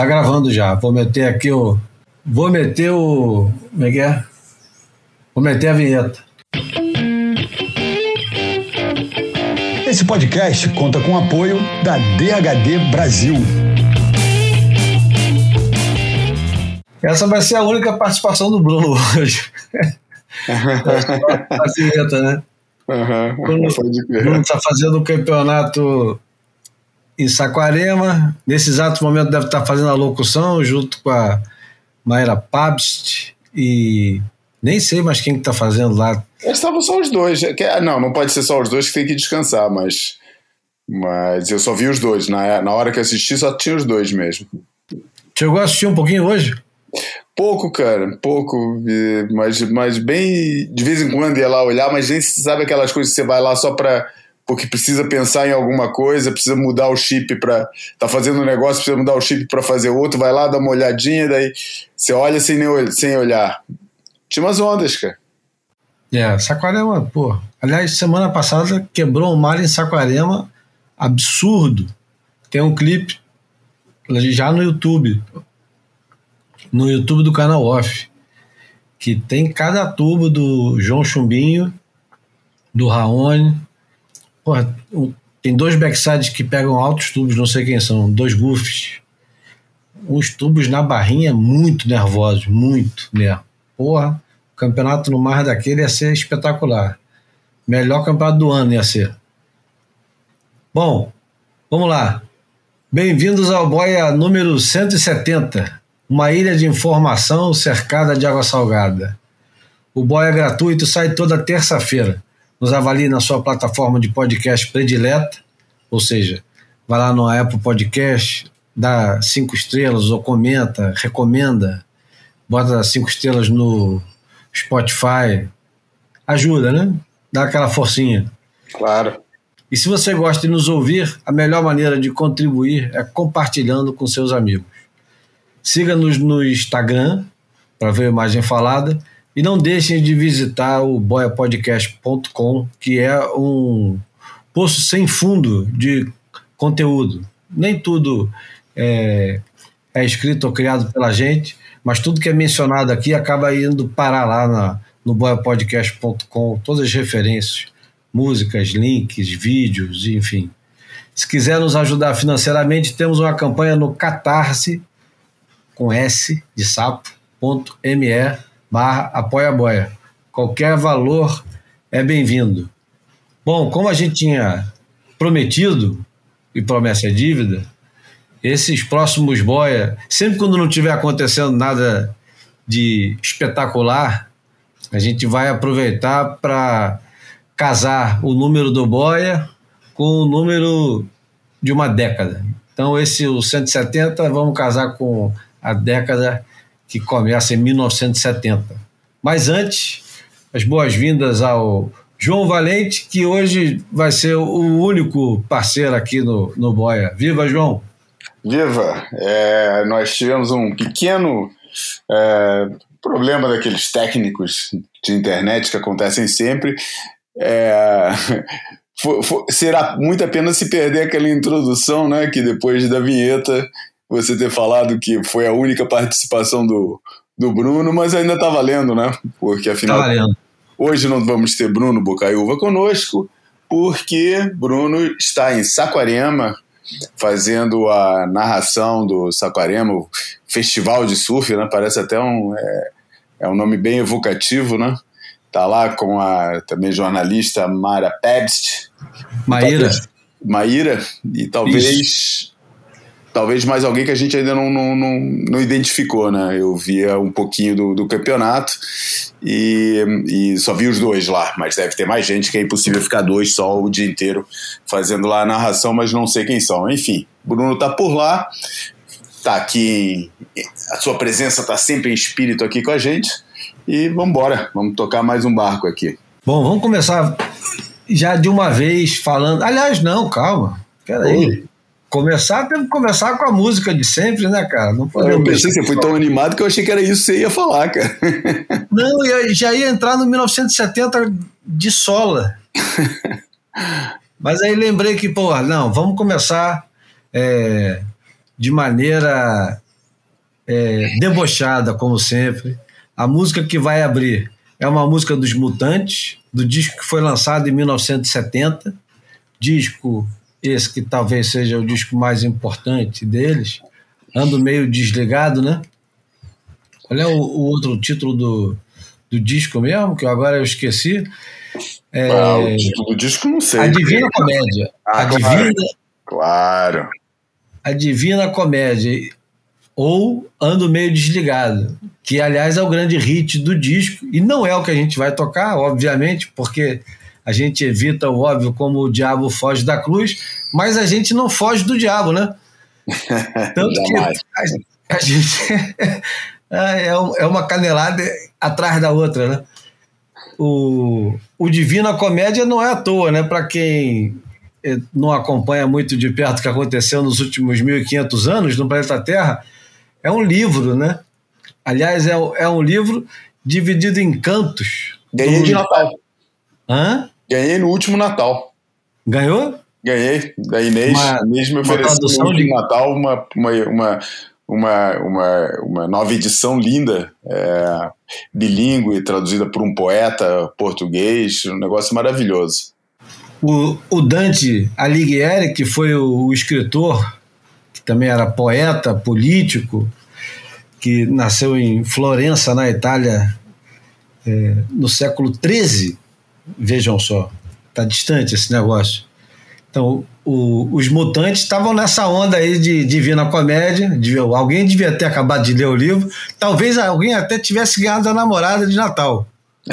Tá gravando já. Vou meter aqui o. Vou meter o. Como é que é? Vou meter a vinheta. Esse podcast conta com o apoio da DHD Brasil. Essa vai ser a única participação do Bruno hoje. a vinheta, né? Uhum, Bruno está fazendo o campeonato em Saquarema. Nesse exato momento deve estar fazendo a locução junto com a Mayra Pabst e nem sei mais quem está fazendo lá. Estavam só os dois. Não, não pode ser só os dois que tem que descansar, mas, mas eu só vi os dois. Na, na hora que assisti só tinha os dois mesmo. Chegou a assistir um pouquinho hoje? Pouco, cara, pouco, mas, mas bem de vez em quando ia lá olhar, mas nem sabe aquelas coisas que você vai lá só para porque precisa pensar em alguma coisa, precisa mudar o chip para tá fazendo um negócio, precisa mudar o chip para fazer outro, vai lá, dá uma olhadinha, daí você olha sem, nem, sem olhar. Tinha umas ondas, cara. É, Saquarema, pô. Aliás, semana passada quebrou um mar em Saquarema absurdo. Tem um clipe já no YouTube, no YouTube do canal Off, que tem cada tubo do João Chumbinho, do Raoni, Porra, tem dois backsides que pegam altos tubos, não sei quem são, dois buffs. Uns tubos na barrinha muito nervosos, muito nervo. Porra, o campeonato no mar daquele ia ser espetacular. Melhor campeonato do ano ia ser. Bom, vamos lá. Bem-vindos ao Boia número 170, uma ilha de informação cercada de água salgada. O Boia gratuito sai toda terça-feira nos avalie na sua plataforma de podcast predileta, ou seja, vai lá no Apple Podcast, dá cinco estrelas ou comenta, recomenda, bota cinco estrelas no Spotify, ajuda, né? Dá aquela forcinha. Claro. E se você gosta de nos ouvir, a melhor maneira de contribuir é compartilhando com seus amigos. Siga-nos no Instagram para ver a imagem falada e não deixem de visitar o boiapodcast.com, que é um poço sem fundo de conteúdo. Nem tudo é, é escrito ou criado pela gente, mas tudo que é mencionado aqui acaba indo parar lá na, no boiapodcast.com, todas as referências, músicas, links, vídeos, enfim. Se quiser nos ajudar financeiramente, temos uma campanha no catarse, com S de sapo.me barra apoia boia. Qualquer valor é bem-vindo. Bom, como a gente tinha prometido, e promessa é dívida, esses próximos boia, sempre quando não tiver acontecendo nada de espetacular, a gente vai aproveitar para casar o número do boia com o número de uma década. Então, esse o 170, vamos casar com a década que começa em 1970. Mas antes, as boas-vindas ao João Valente, que hoje vai ser o único parceiro aqui no, no Boia. Viva, João! Viva! É, nós tivemos um pequeno é, problema daqueles técnicos de internet que acontecem sempre. É, for, for, será muito a pena se perder aquela introdução, né? Que depois da vinheta você ter falado que foi a única participação do, do Bruno, mas ainda está valendo, né? Porque afinal. Tá valendo. Hoje não vamos ter Bruno Bocaiúva conosco, porque Bruno está em Saquarema fazendo a narração do Saquarema, Festival de Surf, né? Parece até um. É, é um nome bem evocativo, né? Tá lá com a também jornalista Mara Pebst. Maíra. Maíra, e talvez Isso talvez mais alguém que a gente ainda não, não, não, não identificou, né? Eu via um pouquinho do, do campeonato e, e, só vi os dois lá, mas deve ter mais gente que é impossível ficar dois só o dia inteiro fazendo lá a narração, mas não sei quem são. Enfim, Bruno tá por lá, tá aqui, a sua presença tá sempre em espírito aqui com a gente e vamos embora, vamos tocar mais um barco aqui. Bom, vamos começar já de uma vez falando. Aliás, não, calma. Peraí. Começar, temos que começar com a música de sempre, né, cara? Não podemos eu pensei, você foi tão animado que eu achei que era isso que você ia falar, cara. Não, eu já ia entrar no 1970 de sola. Mas aí lembrei que, pô, não, vamos começar é, de maneira é, debochada, como sempre. A música que vai abrir é uma música dos Mutantes, do disco que foi lançado em 1970, disco esse que talvez seja o disco mais importante deles. Ando meio desligado, né? Qual é o, o outro título do, do disco mesmo, que agora eu esqueci? É, ah, o título do disco não sei. A Divina Comédia. Ah, a claro. Divina, Claro. a Divina Comédia. Ou Ando Meio Desligado, que aliás é o grande hit do disco, e não é o que a gente vai tocar, obviamente, porque a gente evita o óbvio como o diabo foge da cruz, mas a gente não foge do diabo, né? Tanto que a, a gente é, um- é uma canelada atrás da outra, né? O, o Divina Comédia não é à toa, né? Para quem eh, não acompanha muito de perto o que aconteceu nos últimos 1.500 anos no planeta Terra, é um livro, né? Aliás, é, é um livro dividido em cantos. Ganhei do- de Natal. Hã? Ganhei no último Natal. Ganhou? Ganhei da Inês. Uma- Inês me ofereceu no último de- Natal uma, uma, uma, uma, uma, uma nova edição linda, é, bilíngue, traduzida por um poeta português, um negócio maravilhoso. O, o Dante Alighieri, que foi o, o escritor, que também era poeta, político, que nasceu em Florença, na Itália, é, no século XIII. Vejam só, está distante esse negócio. Então, o- os mutantes estavam nessa onda aí de Divina Comédia. devia- alguém devia ter acabado de ler o livro. Talvez alguém até tivesse ganhado a namorada de Natal.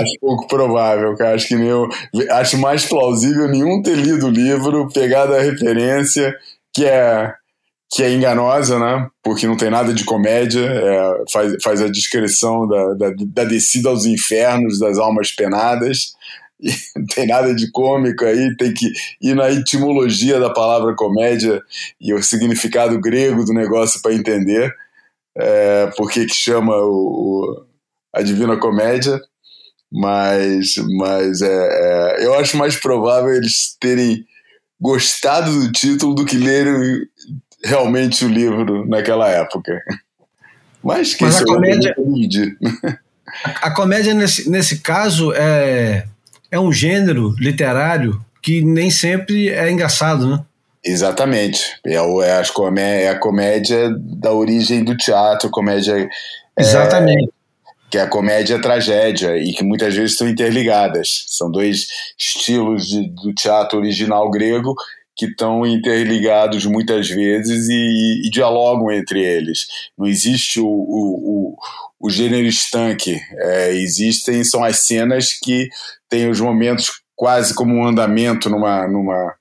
Acho pouco provável, cara. Acho que nenhum, acho mais plausível nenhum ter lido o livro, pegado a referência, que é que é enganosa, né? Porque não tem nada de comédia, é, faz, faz a descrição da, da, da descida aos infernos das almas penadas. E não tem nada de cômico aí, tem que ir na etimologia da palavra comédia e o significado grego do negócio para entender é, por que chama o, o- a Divina Comédia mas, mas é, é, eu acho mais provável eles terem gostado do título do que lerem realmente o livro naquela época. Mas que Mas a comédia- entendi. A comédia, nesse, nesse caso, é, é um gênero literário que nem sempre é engraçado, né? Exatamente. É, é, as comé é a comédia da origem do teatro, comédia Exatamente. que é a comédia e a tragédia, e que muitas vezes estão interligadas. São dois estilos de- do teatro original grego que estão interligados muitas vezes e, e dialogam entre eles. Não existe o, o, o, o gênero estanque, é, existem, são as cenas que têm os momentos quase como um andamento numa, numa,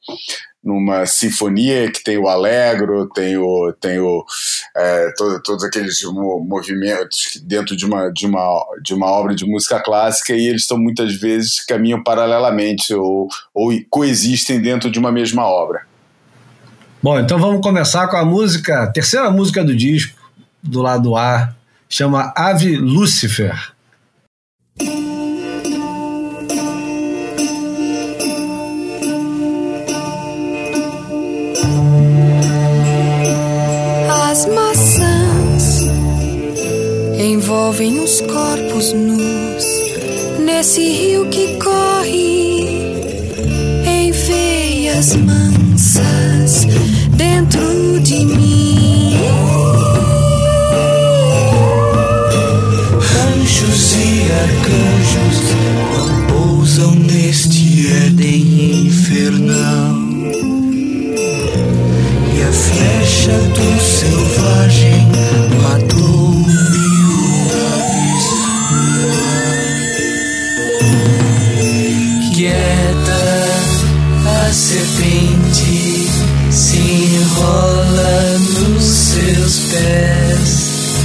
numa sinfonia que tem o alegro, tem o, tem o é, todo- todos aqueles mo- movimentos dentro de uma, de, uma, de uma obra de música clássica e eles estão muitas vezes caminham paralelamente ou, ou coexistem dentro de uma mesma obra. Bom, então vamos começar com a música, a terceira música do disco, do lado A, chama Ave Lucifer. Envolvem os corpos nus nesse rio que corre em veias mansas dentro de mim. Anjos e arcanjos pousam neste Éden infernal. E a flecha do selvagem matou pés.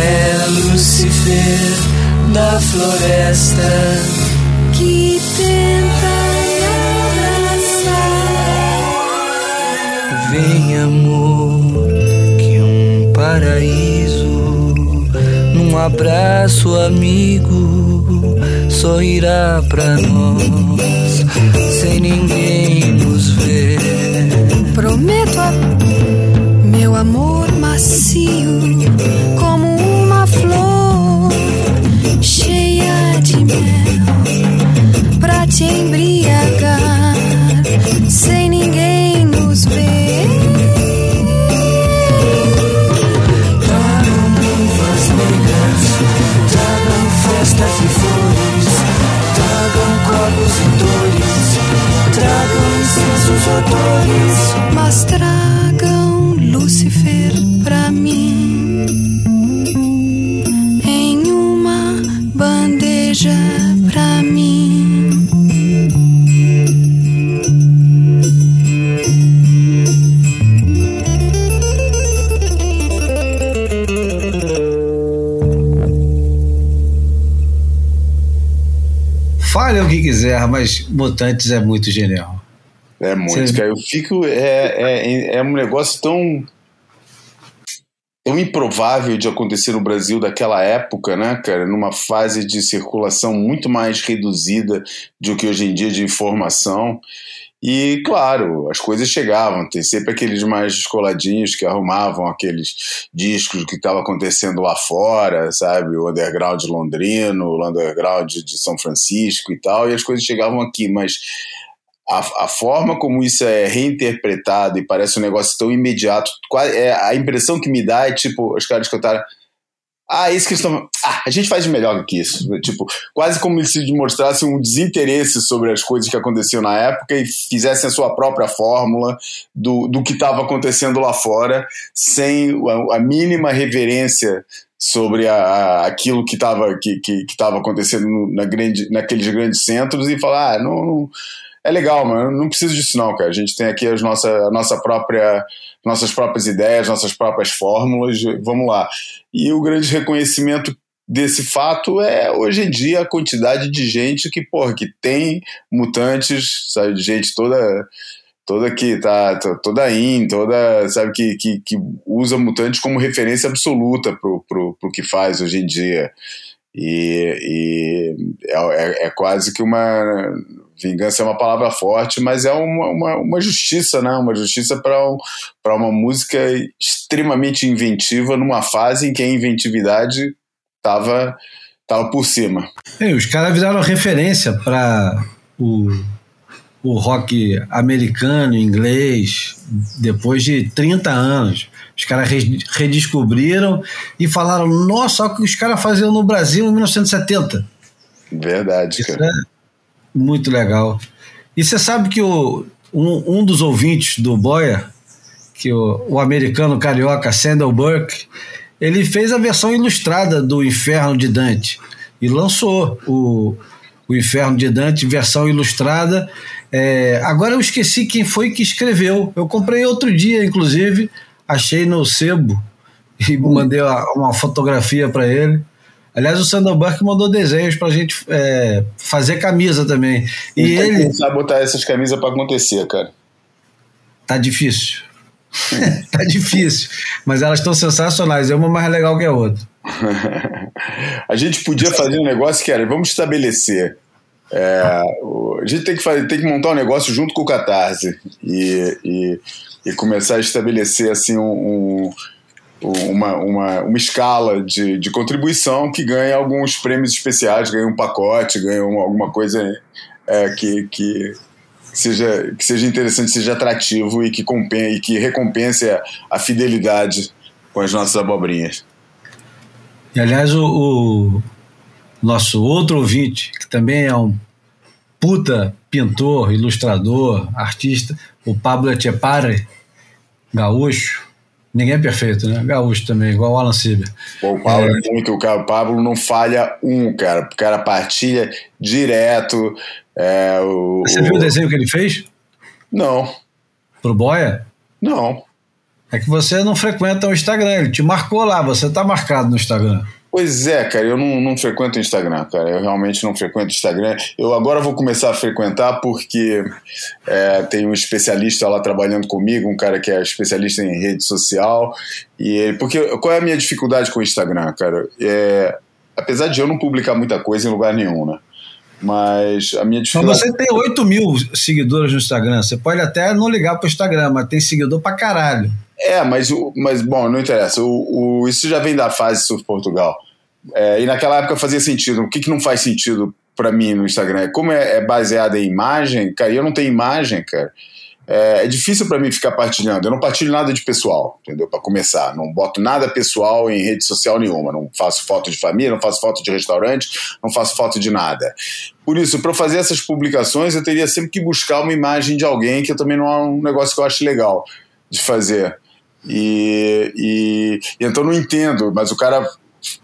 É Lúcifer da floresta que tenta. Vem amor, que um paraíso num abraço amigo sorrirá pra nós sem ninguém nos ver. Prometo meu amor como uma flor cheia de mel, pra te embriagar, sem ninguém nos ver. Tragam luvas negras, tragam festas e flores, tragam corpos e dores, tragam incensos odores. Mas tragam quiser, mas Mutantes é muito genial. É muito, cara. Eu fico. É, é, é um negócio tão. tão improvável de acontecer no Brasil daquela época, né, cara? Numa fase de circulação muito mais reduzida do que hoje em dia de informação. E, claro, as coisas chegavam. Tem sempre aqueles mais descoladinhos que arrumavam aqueles discos que estava acontecendo lá fora, sabe? O underground londrino, o underground de São Francisco e tal, e as coisas chegavam aqui, mas a, a forma como isso é reinterpretado e parece um negócio tão imediato, é, a impressão que me dá é tipo, os caras cantaram. Ah, isso que estão. Ah, a gente faz melhor do que isso. Tipo, quase como se demonstrasse um desinteresse sobre as coisas que aconteciam na época e fizessem a sua própria fórmula do, do que estava acontecendo lá fora, sem a, a mínima reverência sobre a, a- aquilo que estava que, que, que acontecendo na grande, naqueles grandes centros e falar, ah, não, não- é legal, mas não preciso disso não, cara. A gente tem aqui as nossa, a nossa própria, nossas próprias ideias, nossas próprias fórmulas, vamos lá. E o grande reconhecimento desse fato é hoje em dia a quantidade de gente que, porra, que tem mutantes, sabe, de gente toda toda que tá to- toda in, toda, sabe, que, que, que usa mutantes como referência absoluta pro, pro, pro que faz hoje em dia. E, e é, é, é quase que uma vingança é uma palavra forte, mas é uma, uma, uma justiça, né? Uma justiça para um, uma música extremamente inventiva numa fase em que a inventividade estava tava por cima. É, os caras viraram referência para o, o rock americano, inglês, depois de 30 anos. Os caras re- redescobriram e falaram: nossa, olha o que os caras faziam no Brasil em 1970. Verdade, Isso cara. é muito legal. E você sabe que o, um, um dos ouvintes do Boia, que o, o americano carioca Sandal Burke, ele fez a versão ilustrada do Inferno de Dante e lançou o, o Inferno de Dante, versão ilustrada. É, agora eu esqueci quem foi que escreveu. Eu comprei outro dia, inclusive, achei no sebo e mandei uma, uma fotografia para ele. Aliás, o Sandal Burke mandou desenhos pra gente é, fazer camisa também. E E que ele. a botar essas camisas para acontecer, cara. Tá difícil. tá difícil. Mas elas estão sensacionais. É uma mais legal que a outra. a gente podia fazer um negócio que era, vamos estabelecer. é, a gente tem que, fazer, tem que montar um negócio junto com o Catarse e, e, e começar a estabelecer assim um, um- uma, uma, uma escala de, de contribuição que ganha alguns prêmios especiais, ganha um pacote, ganha um- alguma coisa é, que, que, seja, que seja interessante, seja atrativo e que, compen e que recompense a, a fidelidade com as nossas abobrinhas. E aliás, o, o nosso outro ouvinte, que também é um puta pintor, ilustrador, artista, o Pablo Etchepare, gaúcho. Ninguém é perfeito, né? Gaúcho também, igual o Alan Sieber. Pô, o Pablo é. muito, o, cara, o Pablo não falha um, cara. O cara partilha direto. É, o, Você o... viu o desenho que ele fez? Não. Pro Boia? Não. É que você não frequenta o Instagram, ele te marcou lá, você tá marcado no Instagram. Pois é, cara, eu não, não frequento o Instagram, cara. Eu realmente não frequento o Instagram. Eu agora vou começar a frequentar porque é, tem um especialista lá trabalhando comigo, um cara que é especialista em rede social. E ele, porque qual é a minha dificuldade com o Instagram, cara? É, apesar de eu não publicar muita coisa em lugar nenhum, né? Mas a minha Mas dificuldade. você tem 8 mil seguidores no Instagram. Você pode até não ligar pro Instagram, mas tem seguidor pra caralho. É, mas, mas bom, não interessa. O, o- isso já vem da fase Surf Portugal. É, e naquela época fazia sentido. O que, que não faz sentido pra mim no Instagram? Como é, é baseado em imagem, cara, e eu não tenho imagem, cara. É, é difícil pra mim ficar partilhando. Eu não partilho nada de pessoal, entendeu? Pra começar. Não boto nada pessoal em rede social nenhuma. Não faço foto de família, não faço foto de restaurante, não faço foto de nada. Por isso, para fazer essas publicações, eu teria sempre que buscar uma imagem de alguém, que também não é um negócio que eu acho legal de fazer. E, e, então não entendo, mas o cara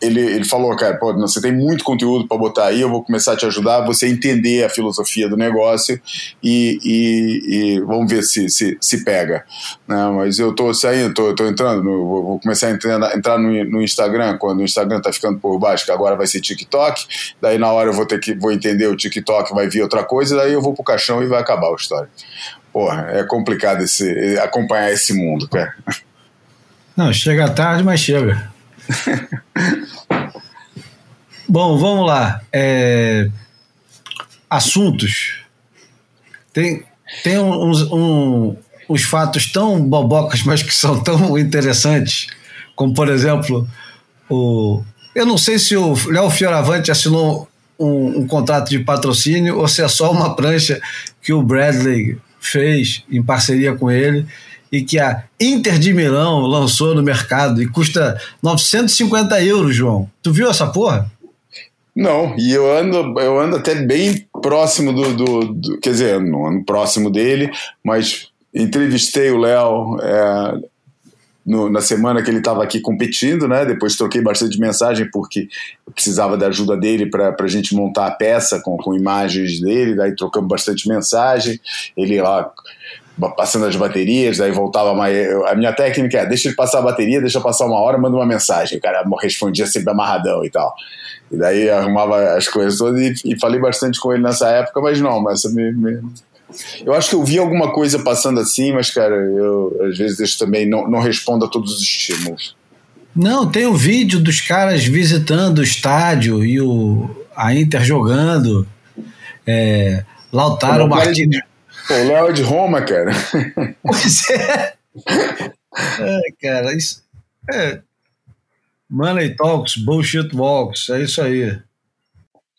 ele, ele falou, cara, pô, você tem muito conteúdo para botar aí, eu vou começar a te ajudar você entender a filosofia do negócio e, e, e vamos ver se, se, se pega. Não, mas eu tô saindo, tô, tô entrando, no- vou começar a entrar, entrar no, no Instagram, quando o Instagram tá ficando por baixo, que agora vai ser TikTok, daí na hora eu vou ter que vou entender o TikTok, vai vir outra coisa, daí eu vou pro caixão e vai acabar a história. Porra, é complicado esse, acompanhar esse mundo, cara. Não, chega tarde, mas chega. Bom, vamos lá. É, Assuntos. Tem, tem uns, um- uns fatos tão bobocas, mas que são tão interessantes, como, por exemplo, o. Eu não sei se o Léo Fioravante assinou um, um contrato de patrocínio ou se é só uma prancha que o Bradley fez em parceria com ele e que a Inter de Milão lançou no mercado e custa 950 euros, João. Tu viu essa porra? Não, e eu ando, eu ando até bem próximo do, do, do- Quer dizer, não ando próximo dele, mas entrevistei o Léo é, na semana que ele estava aqui competindo, né? Depois troquei bastante mensagem porque eu precisava da ajuda dele para a gente montar a peça com, com imagens dele, daí trocamos bastante mensagem. Ele lá passando as baterias, daí voltava mais. eu- A minha técnica é: deixa ele passar a bateria, deixa passar uma hora, manda uma mensagem. O cara respondia sempre amarradão e tal. E daí arrumava as coisas todas e, e falei bastante com ele nessa época, mas não, mas me, me- eu acho que eu vi alguma coisa passando assim, mas cara, eu às vezes isso também não, não respondo a todos os estímulos. Não, tem o vídeo dos caras visitando o estádio e o, a Inter jogando. É, Lautaro Martins. Pô, o Léo é de Roma, cara. Pois é. É, cara, isso. É. Money Talks, Bullshit Walks, é isso aí.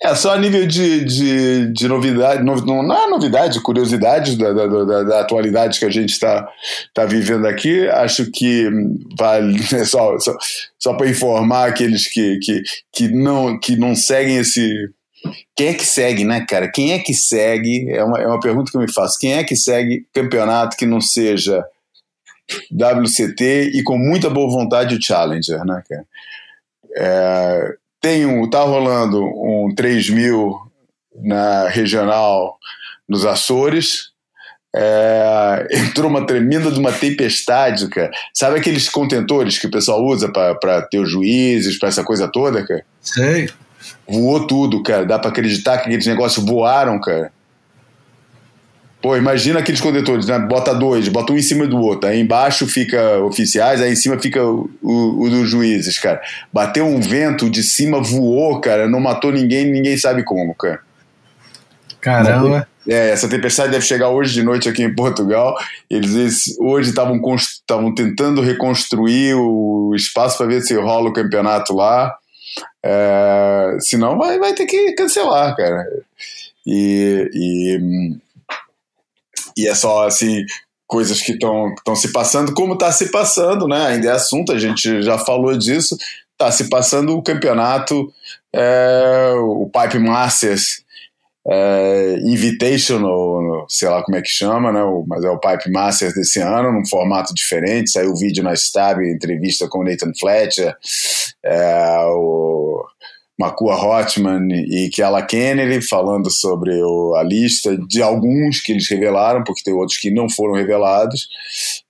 É, só a nível de, de, de novidade, no- não, é novidade, curiosidade da, da, da, da atualidade que a gente está tá vivendo aqui, acho que vale, é só, só, só para informar aqueles que, que, que, não, que não seguem esse. Quem é que segue, né, cara? Quem é que segue? É uma, é uma pergunta que eu me faço. Quem é que segue campeonato que não seja WCT e com muita boa vontade o Challenger, né, cara? É, tem um, tá rolando um 3 mil na regional nos Açores. É, entrou uma tremenda de uma tempestade, cara. Sabe aqueles contentores que o pessoal usa para ter os juízes, para essa coisa toda, cara? Sei. Voou tudo, cara. Dá para acreditar que aqueles negócios voaram, cara. Pô, imagina aqueles contentores, né? Bota dois, bota um em cima do outro. Aí embaixo fica oficiais, aí em cima fica o, o, o dos juízes, cara. Bateu um vento, de cima voou, cara. Não matou ninguém, ninguém sabe como, cara. Caramba. É, essa tempestade deve chegar hoje de noite aqui em Portugal. Eles, eles hoje estavam tentando reconstruir o espaço para ver se rola o campeonato lá. É, senão vai, vai ter que cancelar, cara. E, e, e é só assim coisas que estão se passando, como está se passando, né? Ainda é assunto, a gente já falou disso. Está se passando o campeonato, é, o Pipe Masters é, Invitational, sei lá como é que chama, né? O- mas é o Pipe Masters desse ano, num formato diferente. Saiu o vídeo na Stab, entrevista com o Nathan Fletcher, é, o Makua Hotman e Kiala Kennedy falando sobre o- a lista de alguns que eles revelaram, porque tem outros que não foram revelados.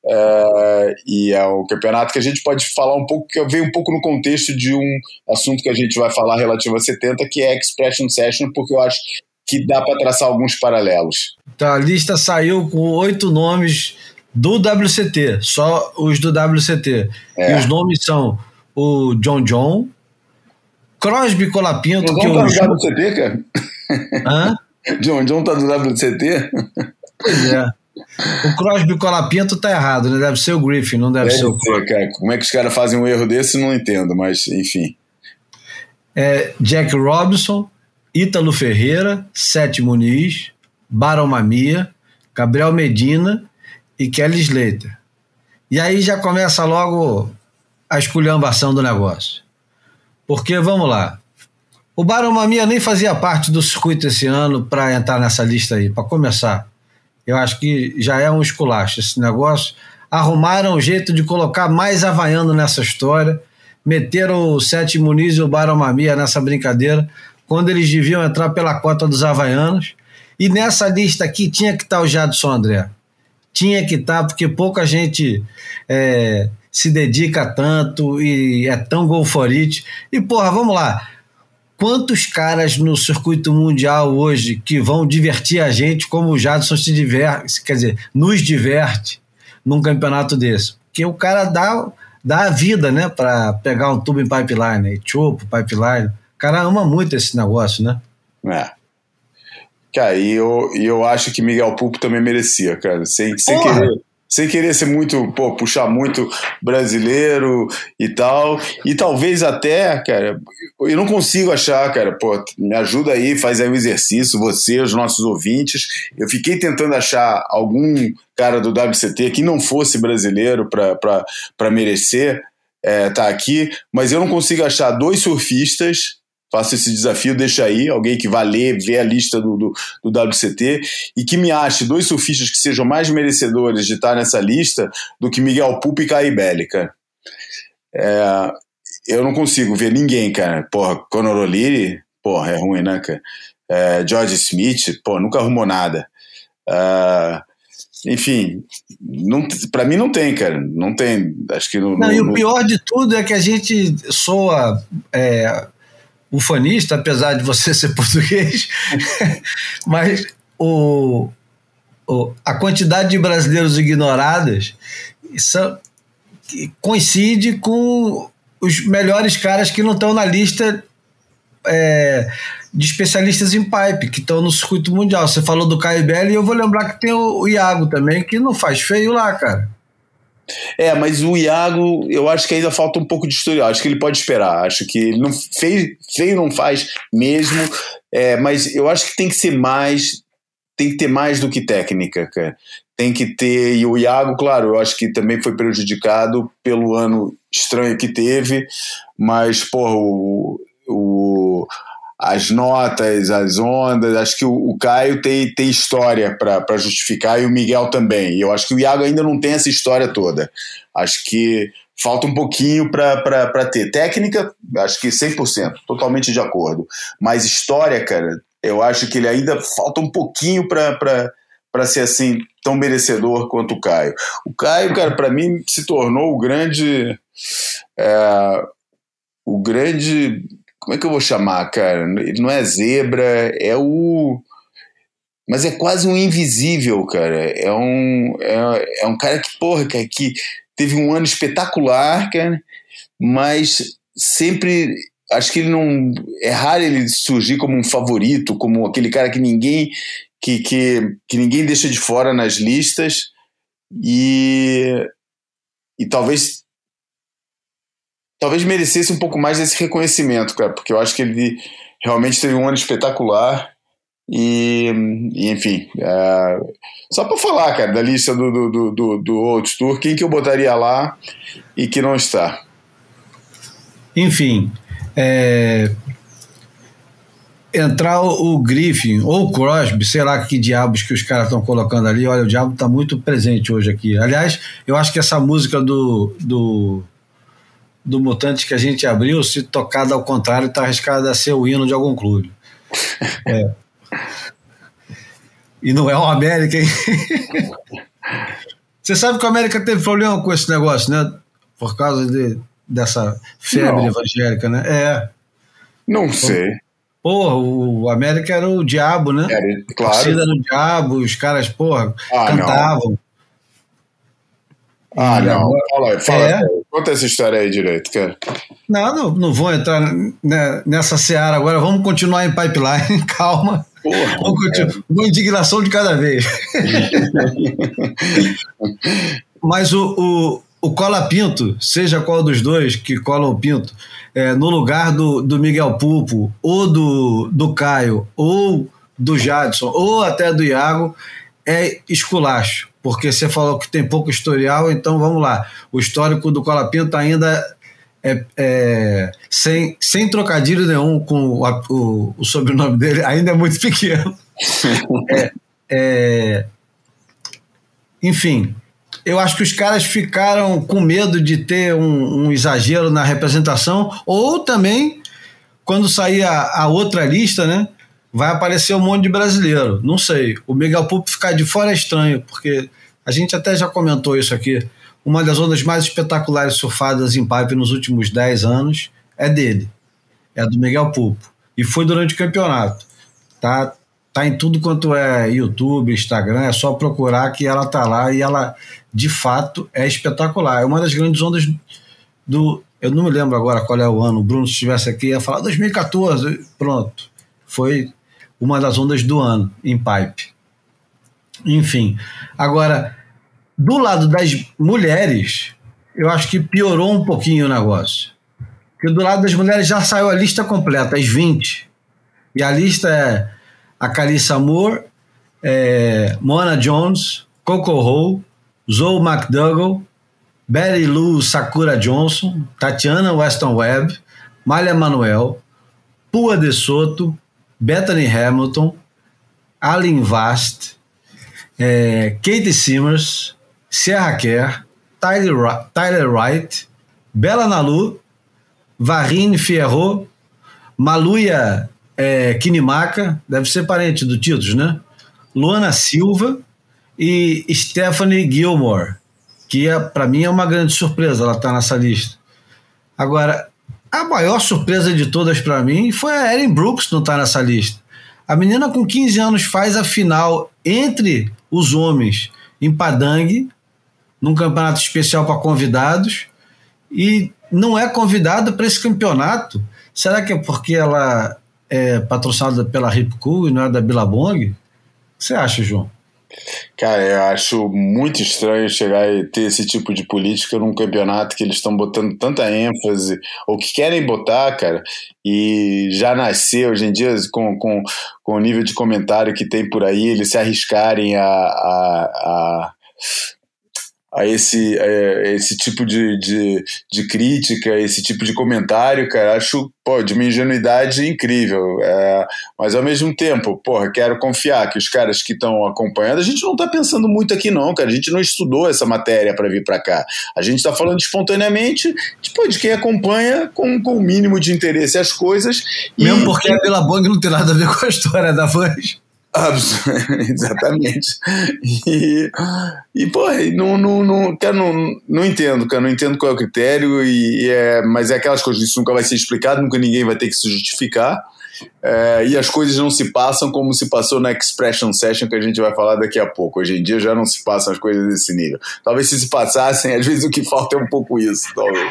É, e é um campeonato que a gente pode falar um pouco, que veio um pouco no contexto de um assunto que a gente vai falar relativo a 70, que é Expression Session, porque eu acho que dá para traçar alguns paralelos. Então, a lista saiu com oito nomes do WCT, só os do WCT. É. E os nomes são o John John, Crosby Colapinto, John que John o. tá no WCT, cara? Hã? John John tá do WCT? Pois é. O Crosby Colapinto tá errado, né? Deve ser o Griffin, não deve, Deve ser o ser, cara. Como é que os caras fazem um erro desse, não entendo, mas enfim. é, Jack Robinson, Ítalo Ferreira, Sete Muniz, Baron Mamia, Gabriel Medina e Kelly Slater. E aí já começa logo a esculhambação do negócio. Porque, vamos lá, o Baron Mamia nem fazia parte do circuito esse ano para entrar nessa lista aí, para começar. Eu acho que já é um esculacho esse negócio. Arrumaram um jeito de colocar mais havaiano nessa história, meteram o Sete Muniz e o Baron Mamia nessa brincadeira, quando eles deviam entrar pela cota dos havaianos. E nessa lista aqui tinha que estar o Jadson André. Tinha que estar, porque pouca gente é, se dedica tanto e é tão golforite. E, porra, vamos lá. Quantos caras no circuito mundial hoje que vão divertir a gente como o Jadson se diverte, quer dizer, nos diverte num campeonato desse? Porque o cara dá, dá a vida, né, para pegar um tubo em pipeline, né, chupo, pipeline. O cara ama muito esse negócio, né? É. Cara, e eu, e eu acho que Miguel Pulpo também merecia, cara. Sem, sem, Porra! querer, sem querer ser muito, pô, puxar muito brasileiro e tal. E talvez até, cara, eu não consigo achar, cara, pô, me ajuda aí, faz aí um exercício, você, os nossos ouvintes. Eu fiquei tentando achar algum cara do WCT que não fosse brasileiro para merecer é, tá aqui, mas eu não consigo achar dois surfistas faço esse desafio, deixa aí, alguém que vá ler, ver a lista do, do, do, WCT e que me ache dois surfistas que sejam mais merecedores de estar nessa lista do que Miguel Pupo e Caibelli, cara. É, eu não consigo ver ninguém, cara. Porra, Conor O'Leary, porra, é ruim, né, cara? É, George Smith, pô, nunca arrumou nada. É, enfim, não, pra mim não tem, cara. Não tem. Acho que Não, no- e o pior de tudo é que a gente soa é, ufanista, apesar de você ser português, mas o, o- a quantidade de brasileiros ignorados que coincide com os melhores caras que não estão na lista é, de especialistas em pipe, que estão no circuito mundial. Você falou do Caio Belli e eu vou lembrar que tem o, o Iago também, que não faz feio lá, cara. É, mas o Iago, eu acho que ainda falta um pouco de historial. Acho que ele pode esperar. Acho que ele não fez, feio não faz mesmo. É, mas eu acho que tem que ser mais, tem que ter mais do que técnica, cara. Tem que ter. E o Iago, claro, eu acho que também foi prejudicado pelo ano estranho que teve. Mas, porra, o, o, as notas, as ondas, acho que o, o Caio tem, tem história para justificar e o Miguel também. E eu acho que o Iago ainda não tem essa história toda. Acho que falta um pouquinho para ter. Técnica, acho que 100%, totalmente de acordo. Mas história, cara, eu acho que ele ainda falta um pouquinho para ser assim tão merecedor quanto o Caio. O Caio, cara, para mim se tornou o grande. é, o grande. Como é que eu vou chamar, cara? Não é zebra, é o. Mas é quase um invisível, cara. É um, é, é um cara que, porra, cara, que teve um ano espetacular, cara, mas sempre. Acho que ele não. É raro ele surgir como um favorito, como aquele cara que ninguém. Que, que, que ninguém deixa de fora nas listas. E. E talvez talvez merecesse um pouco mais desse reconhecimento, cara, porque eu acho que ele realmente teve um ano espetacular e, e, enfim, é, só para falar, cara, da lista do, do, do, do, Old Tour, quem que eu botaria lá e que não está? Enfim, é, entrar o, o Griffin ou o Crosby, sei lá que diabos que os caras estão colocando ali. Olha, o diabo está muito presente hoje aqui. Aliás, eu acho que essa música do, do, do Mutante que a gente abriu, se tocada ao contrário, está arriscada a ser o hino de algum clube. É. E não é o América, hein? Você sabe que o América teve problema com esse negócio, né? Por causa de, dessa febre Não. evangélica, né? É. Não sei. Porra, o América era o diabo, né? Era, claro. Torcida do diabo, os caras, porra, Ah, não. cantavam. Ah, E não. agora- Fala fala É. Conta essa história aí direito, cara. Não, não, não vou entrar né, nessa seara agora, vamos continuar em pipeline, calma. Porra, Vamos continuar. Uma indignação de cada vez. Mas o, o, o Cola Pinto, seja qual dos dois que cola o Pinto, é, no lugar do, do Miguel Pulpo, ou do, do Caio, ou do Jadson, ou até do Iago, é esculacho. Porque você falou que tem pouco historial, então vamos lá. O histórico do Cola Pinto ainda é, é, sem, sem trocadilho nenhum com o, o, o sobrenome dele, ainda é muito pequeno. É, é, enfim, eu acho que os caras ficaram com medo de ter um, um exagero na representação, ou também, quando sair a, outra lista, né? Vai aparecer um monte de brasileiro. Não sei. O Miguel Pupo ficar de fora é estranho, porque a gente até já comentou isso aqui. Uma das ondas mais espetaculares surfadas em pipe nos últimos 10 anos é dele. É do Miguel Pupo. E foi durante o campeonato. Tá, tá em tudo quanto é YouTube, Instagram, é só procurar que ela tá lá e ela de fato é espetacular. É uma das grandes ondas do. Eu não me lembro agora qual é o ano. O Bruno, se estivesse aqui, ia falar 2014. Pronto. Foi uma das ondas do ano em pipe. Enfim. Agora, do lado das mulheres, eu acho que piorou um pouquinho o negócio. Porque do lado das mulheres já saiu a lista completa, as 20. E a lista é a Calissa Moore, é, Mona Jones, Coco Ho, Zoe McDougall, Betty Lou Sakura Johnson, Tatiana Weston Webb, Malha Manuel, Pua de Soto, Bethany Hamilton, Aline Vast, é, Katie Simmers, Sierra Kerr, Tyler, Tyler Wright, Bela Nalu, Varine Fierro, Maluia é, Kinimaka, deve ser parente do Titus, né? Luana Silva e Stephanie Gilmore, que é, para mim é uma grande surpresa, ela está nessa lista. Agora, a maior surpresa de todas para mim foi a Erin Brooks não estar tá nessa lista. A menina com 15 anos faz a final entre os homens em Padang, num campeonato especial para convidados, e não é convidada para esse campeonato. Será que é porque ela é patrocinada pela Hip Cool e não é da Billabong? O que você acha, João? Cara, eu acho muito estranho chegar e ter esse tipo de política num campeonato que eles estão botando tanta ênfase, ou que querem botar, cara, e já nascer hoje em dia com, com, com o nível de comentário que tem por aí, eles se arriscarem a, a, a a esse, a esse tipo de, de, de, crítica, esse tipo de comentário, cara, acho pô, de uma ingenuidade incrível. É, mas ao mesmo tempo, porra, quero confiar que os caras que estão acompanhando, a gente não está pensando muito aqui, não, cara. A gente não estudou essa matéria para vir para cá. A gente está falando espontaneamente tipo, de quem acompanha com, com o mínimo de interesse as coisas. Mesmo e, porque a Bela Bong não tem nada a ver com a história da Vans. Exatamente. E, e pô, não, não, não, cara, não, não entendo, cara, não entendo qual é o critério, e, e é, mas é aquelas coisas, isso nunca vai ser explicado, nunca ninguém vai ter que se justificar. É, e as coisas não se passam como se passou na Expression Session, que a gente vai falar daqui a pouco. Hoje em dia já não se passam as coisas desse nível. Talvez se se passassem, às vezes o que falta é um pouco isso, talvez.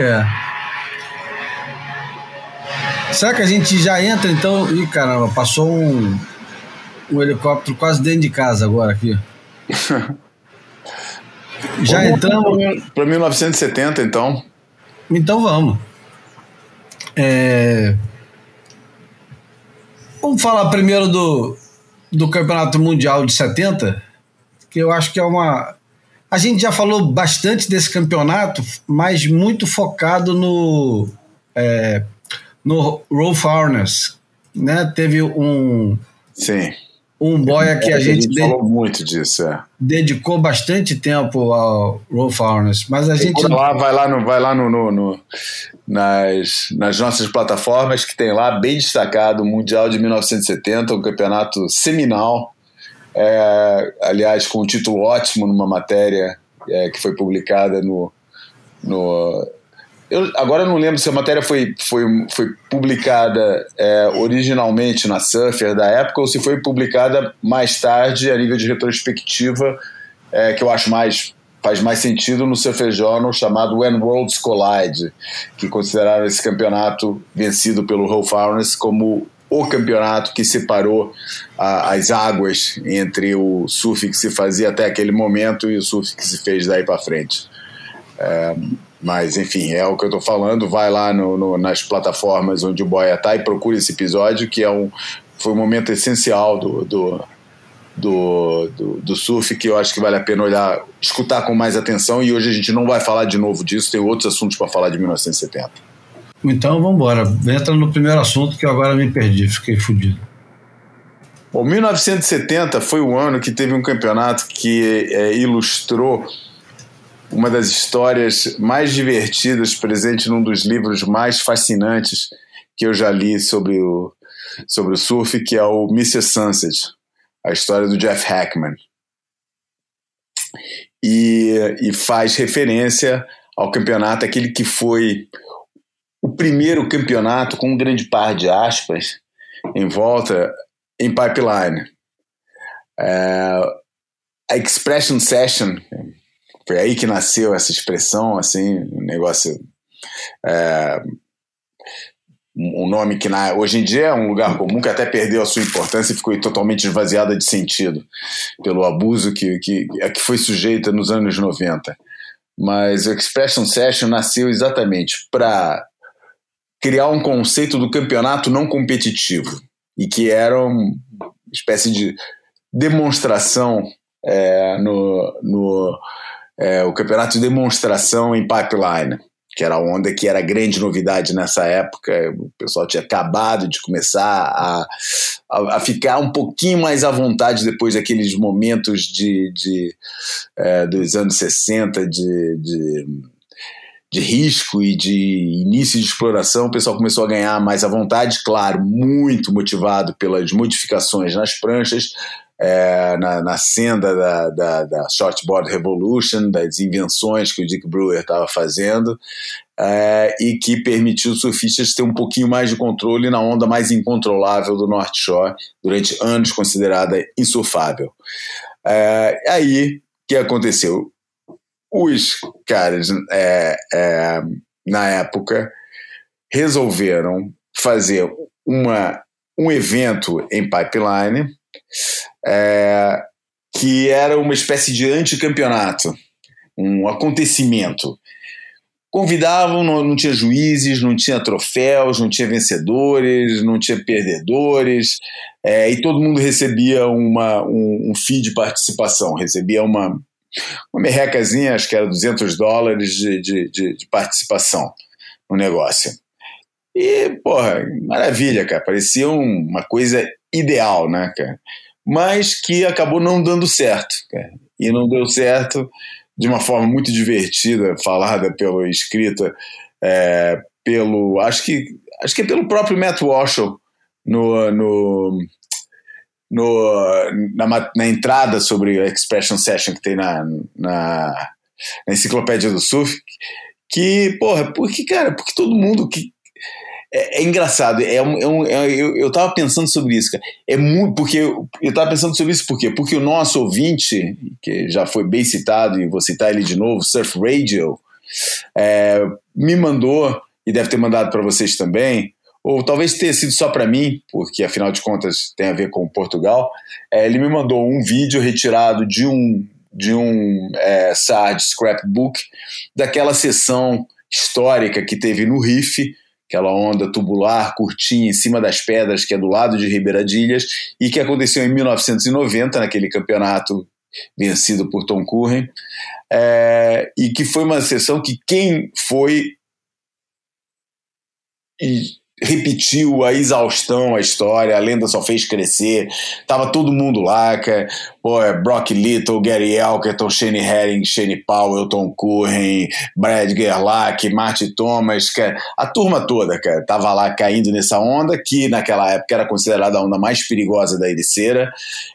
É. Será que a gente já entra então? Ih, caramba, passou um, um helicóptero quase dentro de casa agora aqui. Já vamos entramos. Para 1970, então. Então vamos. É... Vamos falar primeiro do, do Campeonato Mundial de 70, que eu acho que é uma. A gente já falou bastante desse campeonato, mas muito focado no, é, no Rolf Harness. Né? Teve um. Sim um boia que a gente, a gente falou muito disso, é. dedicou bastante tempo ao Rolf Harness, mas a gente lá, vai lá no, vai lá no, no, no, nas, nas nossas plataformas que tem lá bem destacado o Mundial de 1970, um campeonato seminal, é, aliás com um título ótimo numa matéria é, que foi publicada no, no eu agora não lembro se a matéria foi, foi, foi publicada é, originalmente na Surfer da época ou se foi publicada mais tarde a nível de retrospectiva, é, que eu acho mais faz mais sentido no Surfer Journal chamado When Worlds Collide, que consideraram esse campeonato vencido pelo Rolf Harness como o campeonato que separou a, as águas entre o surf que se fazia até aquele momento e o surf que se fez daí para frente. É, mas, enfim, é o que eu estou falando. Vai lá no, no, nas plataformas onde o Boia está e procure esse episódio, que é um, foi um momento essencial do, do, do, do, do, surf que eu acho que vale a pena olhar, escutar com mais atenção. E hoje a gente não vai falar de novo disso, tem outros assuntos para falar de 1970. Então vamos embora. Entra no primeiro assunto que eu agora me perdi, fiquei fodido. Bom, 1970 foi o ano que teve um campeonato que é, ilustrou uma das histórias mais divertidas presente num dos livros mais fascinantes que eu já li sobre o, sobre o surf, que é o Mr. Sunset, a história do Jeff Hackman. E, e faz referência ao campeonato, aquele que foi o primeiro campeonato, com um grande par de aspas, em volta, em pipeline. É, a Expression Session, foi aí que nasceu essa expressão, assim, um negócio. É, um nome que na, hoje em dia é um lugar comum que até perdeu a sua importância e ficou totalmente esvaziada de sentido pelo abuso que, que, a que foi sujeita nos anos 90. Mas o Expression Session nasceu exatamente para criar um conceito do campeonato não competitivo e que era uma espécie de demonstração é, no, no é, o campeonato de demonstração em pipeline que era a onda que era grande novidade nessa época. O pessoal tinha acabado de começar a, a, a ficar um pouquinho mais à vontade depois daqueles momentos de, de é, dos anos 60 de, de, de risco e de início de exploração. O pessoal começou a ganhar mais à vontade, claro, muito motivado pelas modificações nas pranchas, é, na, na, senda da, da, da, Shortboard Revolution, das invenções que o Dick Brewer estava fazendo, é, e que permitiu os surfistas ter um pouquinho mais de controle na onda mais incontrolável do North Shore, durante anos considerada insurfável. É, aí, o que aconteceu? Os caras, é, é, na época, resolveram fazer uma, um evento em pipeline é, que era uma espécie de anticampeonato, um acontecimento. Convidavam, não, não, tinha juízes, não tinha troféus, não tinha vencedores, não tinha perdedores, é, e todo mundo recebia uma, um, um fee de participação, recebia uma, uma merrecazinha, acho que era 200 dólares de, de, de, de participação no negócio. E, porra, maravilha, cara. Parecia uma coisa ideal, né, cara? Mas que acabou não dando certo. E não deu certo de uma forma muito divertida, falada pelo escrita é, pelo acho que acho que é pelo próprio Matt Walsh no, no, no na, na, entrada sobre a Expression Session que tem na, na, na enciclopédia do surf que porra porque cara porque todo mundo que é, é, engraçado, é um, é um é, eu, eu tava pensando sobre isso, cara. É muito, porque eu, tava pensando sobre isso por quê? Porque o nosso ouvinte, que já foi bem citado, e vou citar ele de novo, Surf Radio, é, me mandou, e deve ter mandado para vocês também, ou talvez tenha sido só para mim, porque afinal de contas tem a ver com Portugal. É, ele me mandou um vídeo retirado de um de um é, SARD scrapbook daquela sessão histórica que teve no Riff aquela onda tubular curtinha em cima das pedras que é do lado de Ribeiradilhas e que aconteceu em 1990 naquele campeonato vencido por Tom Curren é, e que foi uma sessão que quem foi e repetiu a exaustão a história, a lenda só fez crescer, tava todo mundo lá, cara. Pô, é Brock Little, Gary Elkerton, Shane Herring, Shane Powell, Tom Curren, Brad Gerlach, Marty Thomas, cara. a turma toda, cara, tava lá caindo nessa onda, que naquela época era considerada a onda mais perigosa da Ericeira,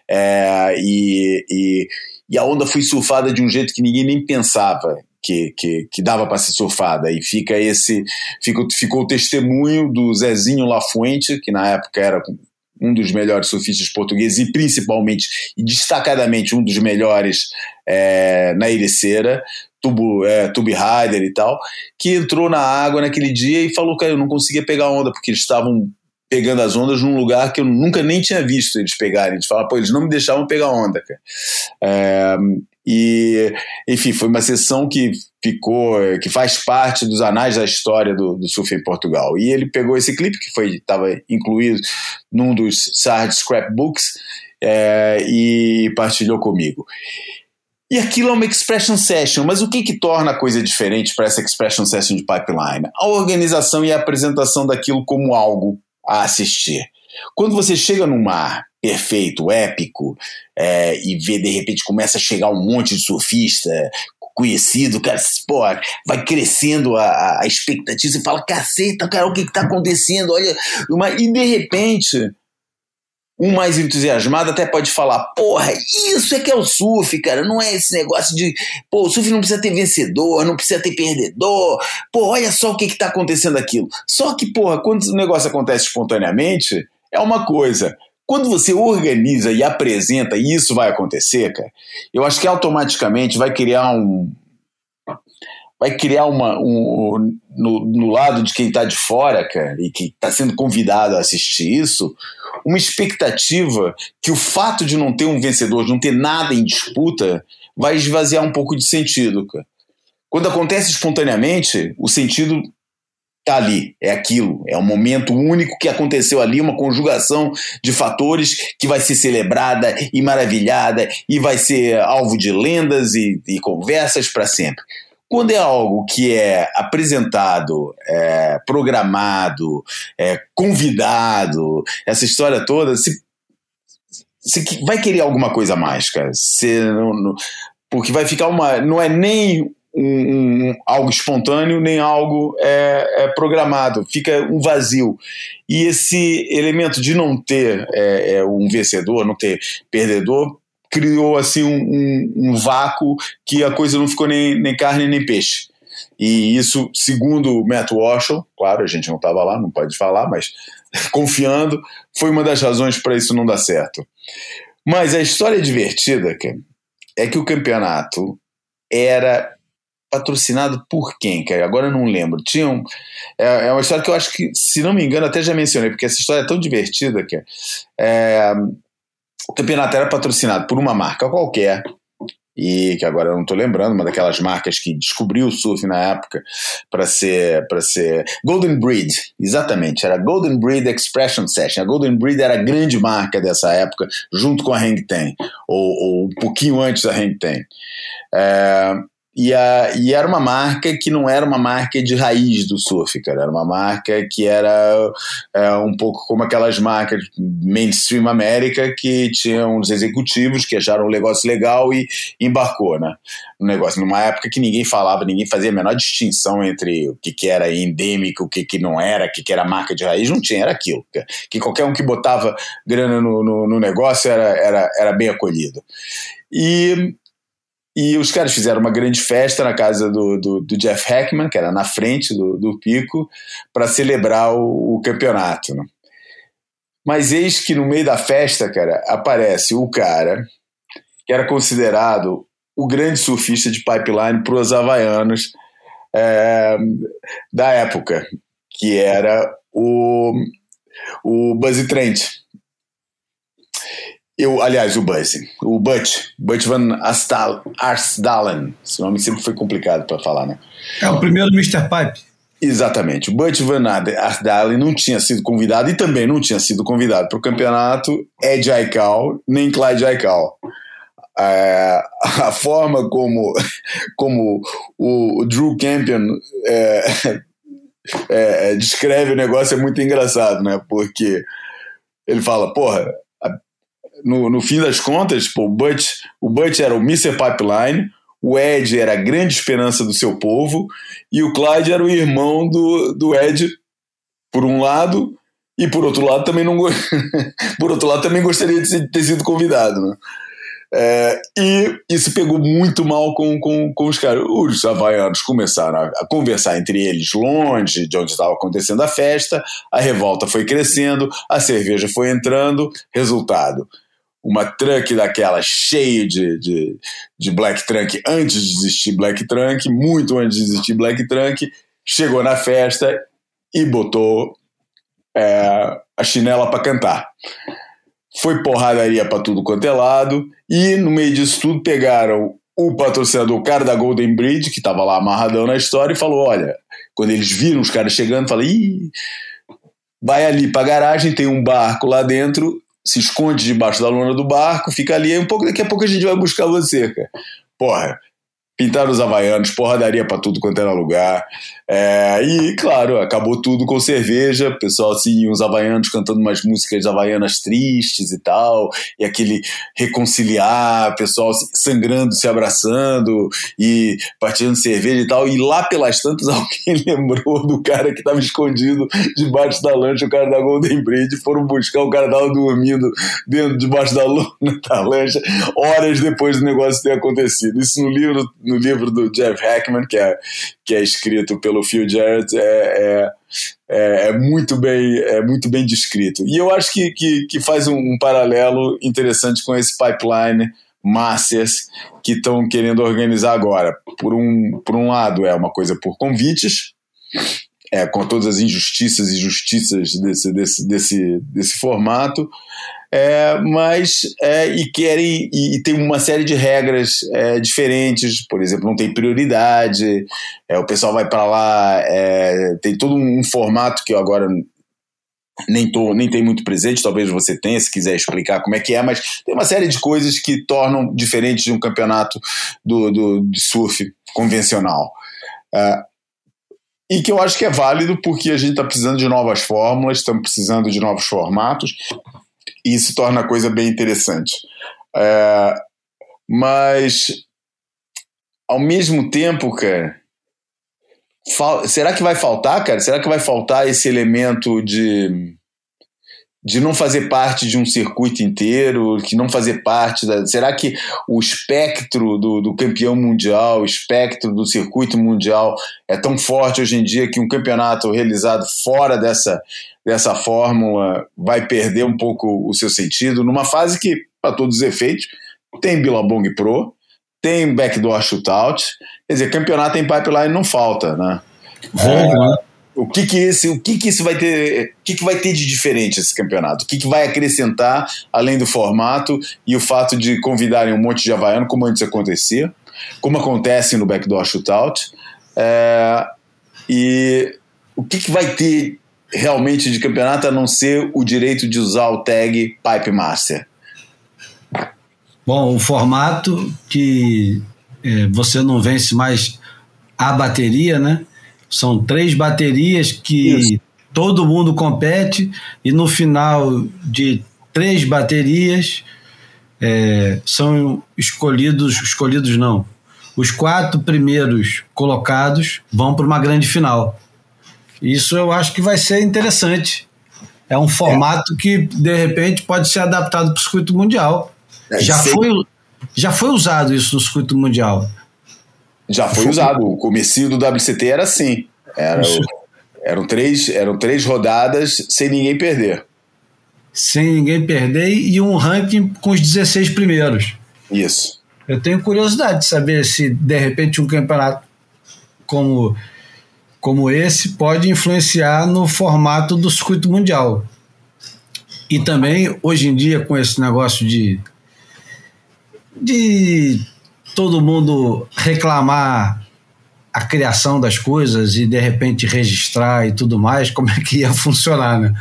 é, e, e, e a onda foi surfada de um jeito que ninguém nem pensava que, que, que dava para ser surfada. E fica esse fica, ficou o testemunho do Zezinho Lafuente, que na época era um dos melhores surfistas portugueses e principalmente e destacadamente um dos melhores é, na Ericeira, Tubo, é, Tube Rider e tal, que entrou na água naquele dia e falou que eu não conseguia pegar onda porque eles estavam pegando as ondas num lugar que eu nunca nem tinha visto eles pegarem. Eles falaram, pô, eles não me deixavam pegar onda, cara. É, e, enfim, foi uma sessão que ficou, que faz parte dos anais da história do, do surf em Portugal. E ele pegou esse clipe, que foi estava incluído num dos Sard Scrapbooks, é, e partilhou comigo. E aquilo é uma expression session, mas o que, que torna a coisa diferente para essa expression session de pipeline? A organização e a apresentação daquilo como algo a assistir. Quando você chega num mar perfeito, épico, é, e vê de repente começa a chegar um monte de surfista conhecido, cara, pô, vai crescendo a, a expectativa, você fala, caceta, cara, o que, que tá acontecendo? Olha, uma... e de repente um mais entusiasmado até pode falar: porra, isso é que é o surf, cara. Não é esse negócio de, pô, o surf não precisa ter vencedor, não precisa ter perdedor. Pô, olha só o que, que tá acontecendo aquilo. Só que, porra, quando o negócio acontece espontaneamente, é uma coisa. Quando você organiza e apresenta e isso vai acontecer, cara, eu acho que automaticamente vai criar um. Vai criar uma. Um, no, no lado de quem está de fora, cara, e que está sendo convidado a assistir isso, uma expectativa que o fato de não ter um vencedor, de não ter nada em disputa, vai esvaziar um pouco de sentido. Cara. Quando acontece espontaneamente, o sentido está ali, é aquilo, é um momento único que aconteceu ali, uma conjugação de fatores que vai ser celebrada e maravilhada e vai ser alvo de lendas e, e conversas para sempre. Quando é algo que é apresentado, é, programado, é, convidado, essa história toda, se, se vai querer alguma coisa mais, cara. Se, não, não, porque vai ficar uma. Não é nem um, um, algo espontâneo, nem algo é, é, programado, fica um vazio. E esse elemento de não ter é, é um vencedor, não ter perdedor, criou assim um, um, vácuo que a coisa não ficou nem, nem carne nem peixe. E isso, segundo o Matt Walsh, claro, a gente não estava lá, não pode falar, mas confiando, foi uma das razões para isso não dar certo. Mas a história divertida é que o campeonato era patrocinado por quem, cara? Agora eu não lembro. Tinha um, é, é, uma história que eu acho que, se não me engano, até já mencionei, porque essa história é tão divertida que é, o campeonato era patrocinado por uma marca qualquer, e que agora eu não estou lembrando, uma daquelas marcas que descobriu o surf na época para ser para ser Golden Breed, exatamente, era Golden Breed Expression Session. A Golden Breed era a grande marca dessa época, junto com a Hang Ten, ou, ou um pouquinho antes da Hang Ten. É, e, a, e era uma marca que não era uma marca de raiz do surf, cara. Era uma marca que era é, um pouco como aquelas marcas mainstream América que tinham uns executivos que acharam um negócio legal e embarcou, né? Um negócio, numa época que ninguém falava, ninguém fazia a menor distinção entre o que, que era endêmico, o que, que não era, o que, que era marca de raiz, não tinha, era aquilo. Que qualquer um que botava grana no, no, no negócio era, era, era bem acolhido. E e os caras fizeram uma grande festa na casa do, do, do Jeff Heckman, que era na frente do, do pico, para celebrar o, o campeonato. Né? Mas eis que no meio da festa, cara, aparece o cara que era considerado o grande surfista de pipeline para os havaianos é, da época, que era o, o Buzzy Trent. Eu, aliás, o Buzz, o Butch, Butch Van Astal, Arsdalen, esse nome sempre foi complicado para falar, né? É o primeiro Mr. Pipe. Exatamente. O Butch Van Arsdalen não tinha sido convidado e também não tinha sido convidado para o campeonato Ed Aikau, nem Clyde Aikau. É, a forma como, como o, o Drew Campion é, é, descreve o negócio é muito engraçado, né? Porque ele fala, porra, no, no fim das contas, pô, o, Butch, o Butch era o Mr. Pipeline, o Ed era a grande esperança do seu povo, e o Clyde era o irmão do, do Ed, por um lado, e por outro lado também não por outro lado também gostaria de ter sido convidado, né? É, e isso pegou muito mal com, com, com os caras. Os havaianos começaram a, a conversar entre eles longe de onde estava acontecendo a festa, a revolta foi crescendo, a cerveja foi entrando. Resultado: uma trunk daquela cheia de, de, de Black Trunk antes de existir Black Trunk, muito antes de existir Black Trunk, chegou na festa e botou é, a chinela para cantar. Foi porradaria para tudo quanto é lado, e no meio disso tudo pegaram o patrocinador, o cara da Golden Bridge, que estava lá amarradão na história, e falou: Olha, quando eles viram os caras chegando, falou: Ih, vai ali para a garagem, tem um barco lá dentro, se esconde debaixo da lona do barco, fica ali, um pouco, daqui a pouco a gente vai buscar você, cara. Porra, pintaram os havaianos, porradaria para tudo quanto era lugar. É, e, claro, acabou tudo com cerveja, pessoal assim, os havaianos cantando umas músicas havaianas tristes e tal, e aquele reconciliar, pessoal sangrando, se abraçando e partilhando cerveja e tal. E lá pelas tantas, alguém lembrou do cara que estava escondido debaixo da lancha, o cara da Golden Bridge, foram buscar, o cara estava dormindo dentro, debaixo da, lona, da lancha, horas depois do negócio ter acontecido. Isso no livro no livro do Jeff Hackman, que é, que é escrito pelo Phil Jarrett, é, é, é, é muito, bem, é muito bem descrito. E eu acho que, que, que faz um, um paralelo interessante com esse pipeline Masters que estão querendo organizar agora. Por um, por um lado, é uma coisa por convites, é, com todas as injustiças e justiças desse, desse, desse, desse formato, é, mas é, e querem e, e, tem uma série de regras é, diferentes, por exemplo, não tem prioridade, é, o pessoal vai para lá, é, tem todo um, formato que eu agora nem tô nem tem muito presente, talvez você tenha se quiser explicar como é que é, mas tem uma série de coisas que tornam diferente de um campeonato do, do de surf convencional. Uh, e que eu acho que é válido porque a gente está precisando de novas fórmulas, estamos precisando de novos formatos, e isso torna a coisa bem interessante. É, mas, ao mesmo tempo, cara, será que vai faltar, cara? Será que vai faltar esse elemento de de não fazer parte de um circuito inteiro, que não fazer parte da. Será que o espectro do, do campeão mundial, o espectro do circuito mundial é tão forte hoje em dia que um campeonato realizado fora dessa, dessa fórmula vai perder um pouco o seu sentido, numa fase que, para todos os efeitos, tem Billabong Pro, tem backdoor shootout, quer dizer, campeonato em pipeline não falta, né? É, o que que esse, o que que isso vai ter, o que que vai ter de diferente esse campeonato? O que que vai acrescentar além do formato e o fato de convidarem um monte de havaiano, como antes acontecia, como acontece no backdoor shootout, é, e o que que vai ter realmente de campeonato a não ser o direito de usar o tag Pipe Master? Bom, o formato que é, você não vence mais a bateria, né? São três baterias que Isso. todo mundo compete e no final de três baterias é, são escolhidos, escolhidos não, os quatro primeiros colocados vão para uma grande final. Isso eu acho que vai ser interessante. É um formato é. que, de repente, pode ser adaptado para o circuito mundial. É, já, foi, já foi usado isso no circuito mundial. Já foi, usado. O comecinho do WCT era assim. Era eram, três, eram três rodadas sem ninguém perder. Sem ninguém perder e um ranking com os 16 primeiros. Isso. Eu tenho curiosidade de saber se, de repente, um campeonato como, como esse pode influenciar no formato do circuito mundial. E também, hoje em dia, com esse negócio de, de todo mundo reclamar a criação das coisas e de repente registrar e tudo mais, como é que ia funcionar, né?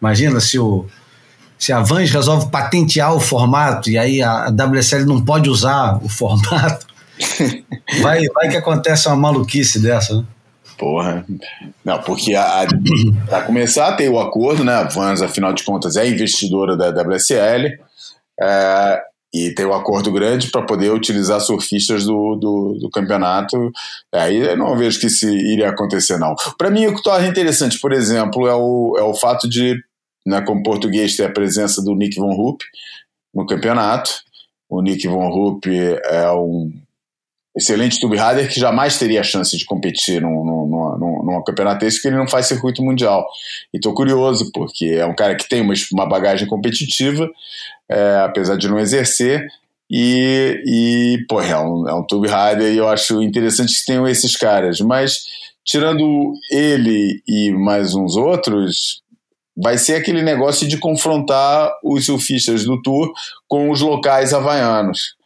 Imagina se o se a Vans resolve patentear o formato e aí a WSL não pode usar o formato, vai, vai que acontece uma maluquice dessa, né? Porra. Não, porque a, a, começar tem o acordo, né? A Vans, afinal de contas, é investidora da WSL. É, e tem um acordo grande para poder utilizar surfistas do, do, do, campeonato. Aí eu não vejo que isso iria acontecer, não. Para mim, o que torna interessante, por exemplo, é o, é o fato de, né, como português, ter a presença do Nick Von Rupp no campeonato. O Nick Von Rupp é um excelente tube rider que jamais teria a chance de competir num, num, num, num campeonato desse, porque ele não faz circuito mundial. E estou curioso, porque é um cara que tem uma, uma bagagem competitiva, é, apesar de não exercer, e, e pô, é um, é um tube rider e eu acho interessante que tenham esses caras. Mas, tirando ele e mais uns outros, vai ser aquele negócio de confrontar os surfistas do Tour com os locais havaianos.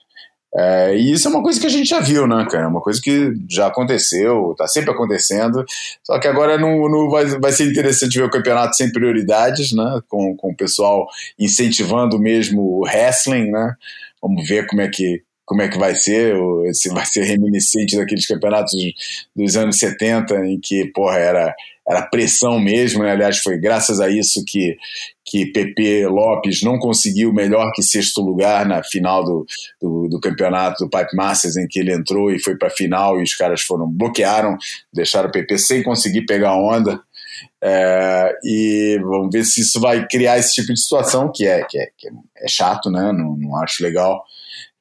É, e isso é uma coisa que a gente já viu, né, cara? É uma coisa que já aconteceu, está sempre acontecendo. Só que agora não, não vai, vai ser interessante ver o campeonato sem prioridades, né? Com, com o pessoal incentivando mesmo o wrestling, né? Vamos ver como é que, como é que vai ser, se vai ser reminiscente daqueles campeonatos dos anos 70, em que, porra, era, era pressão mesmo, né? Aliás, foi graças a isso que, que Pepe Lopes não conseguiu melhor que sexto lugar na final do, do, do campeonato do Pipe Masters, em que ele entrou e foi para a final e os caras foram, bloquearam, deixaram o Pepe sem conseguir pegar onda. É, e vamos ver se isso vai criar esse tipo de situação, que é, que é, que é chato, né? Não, não acho legal.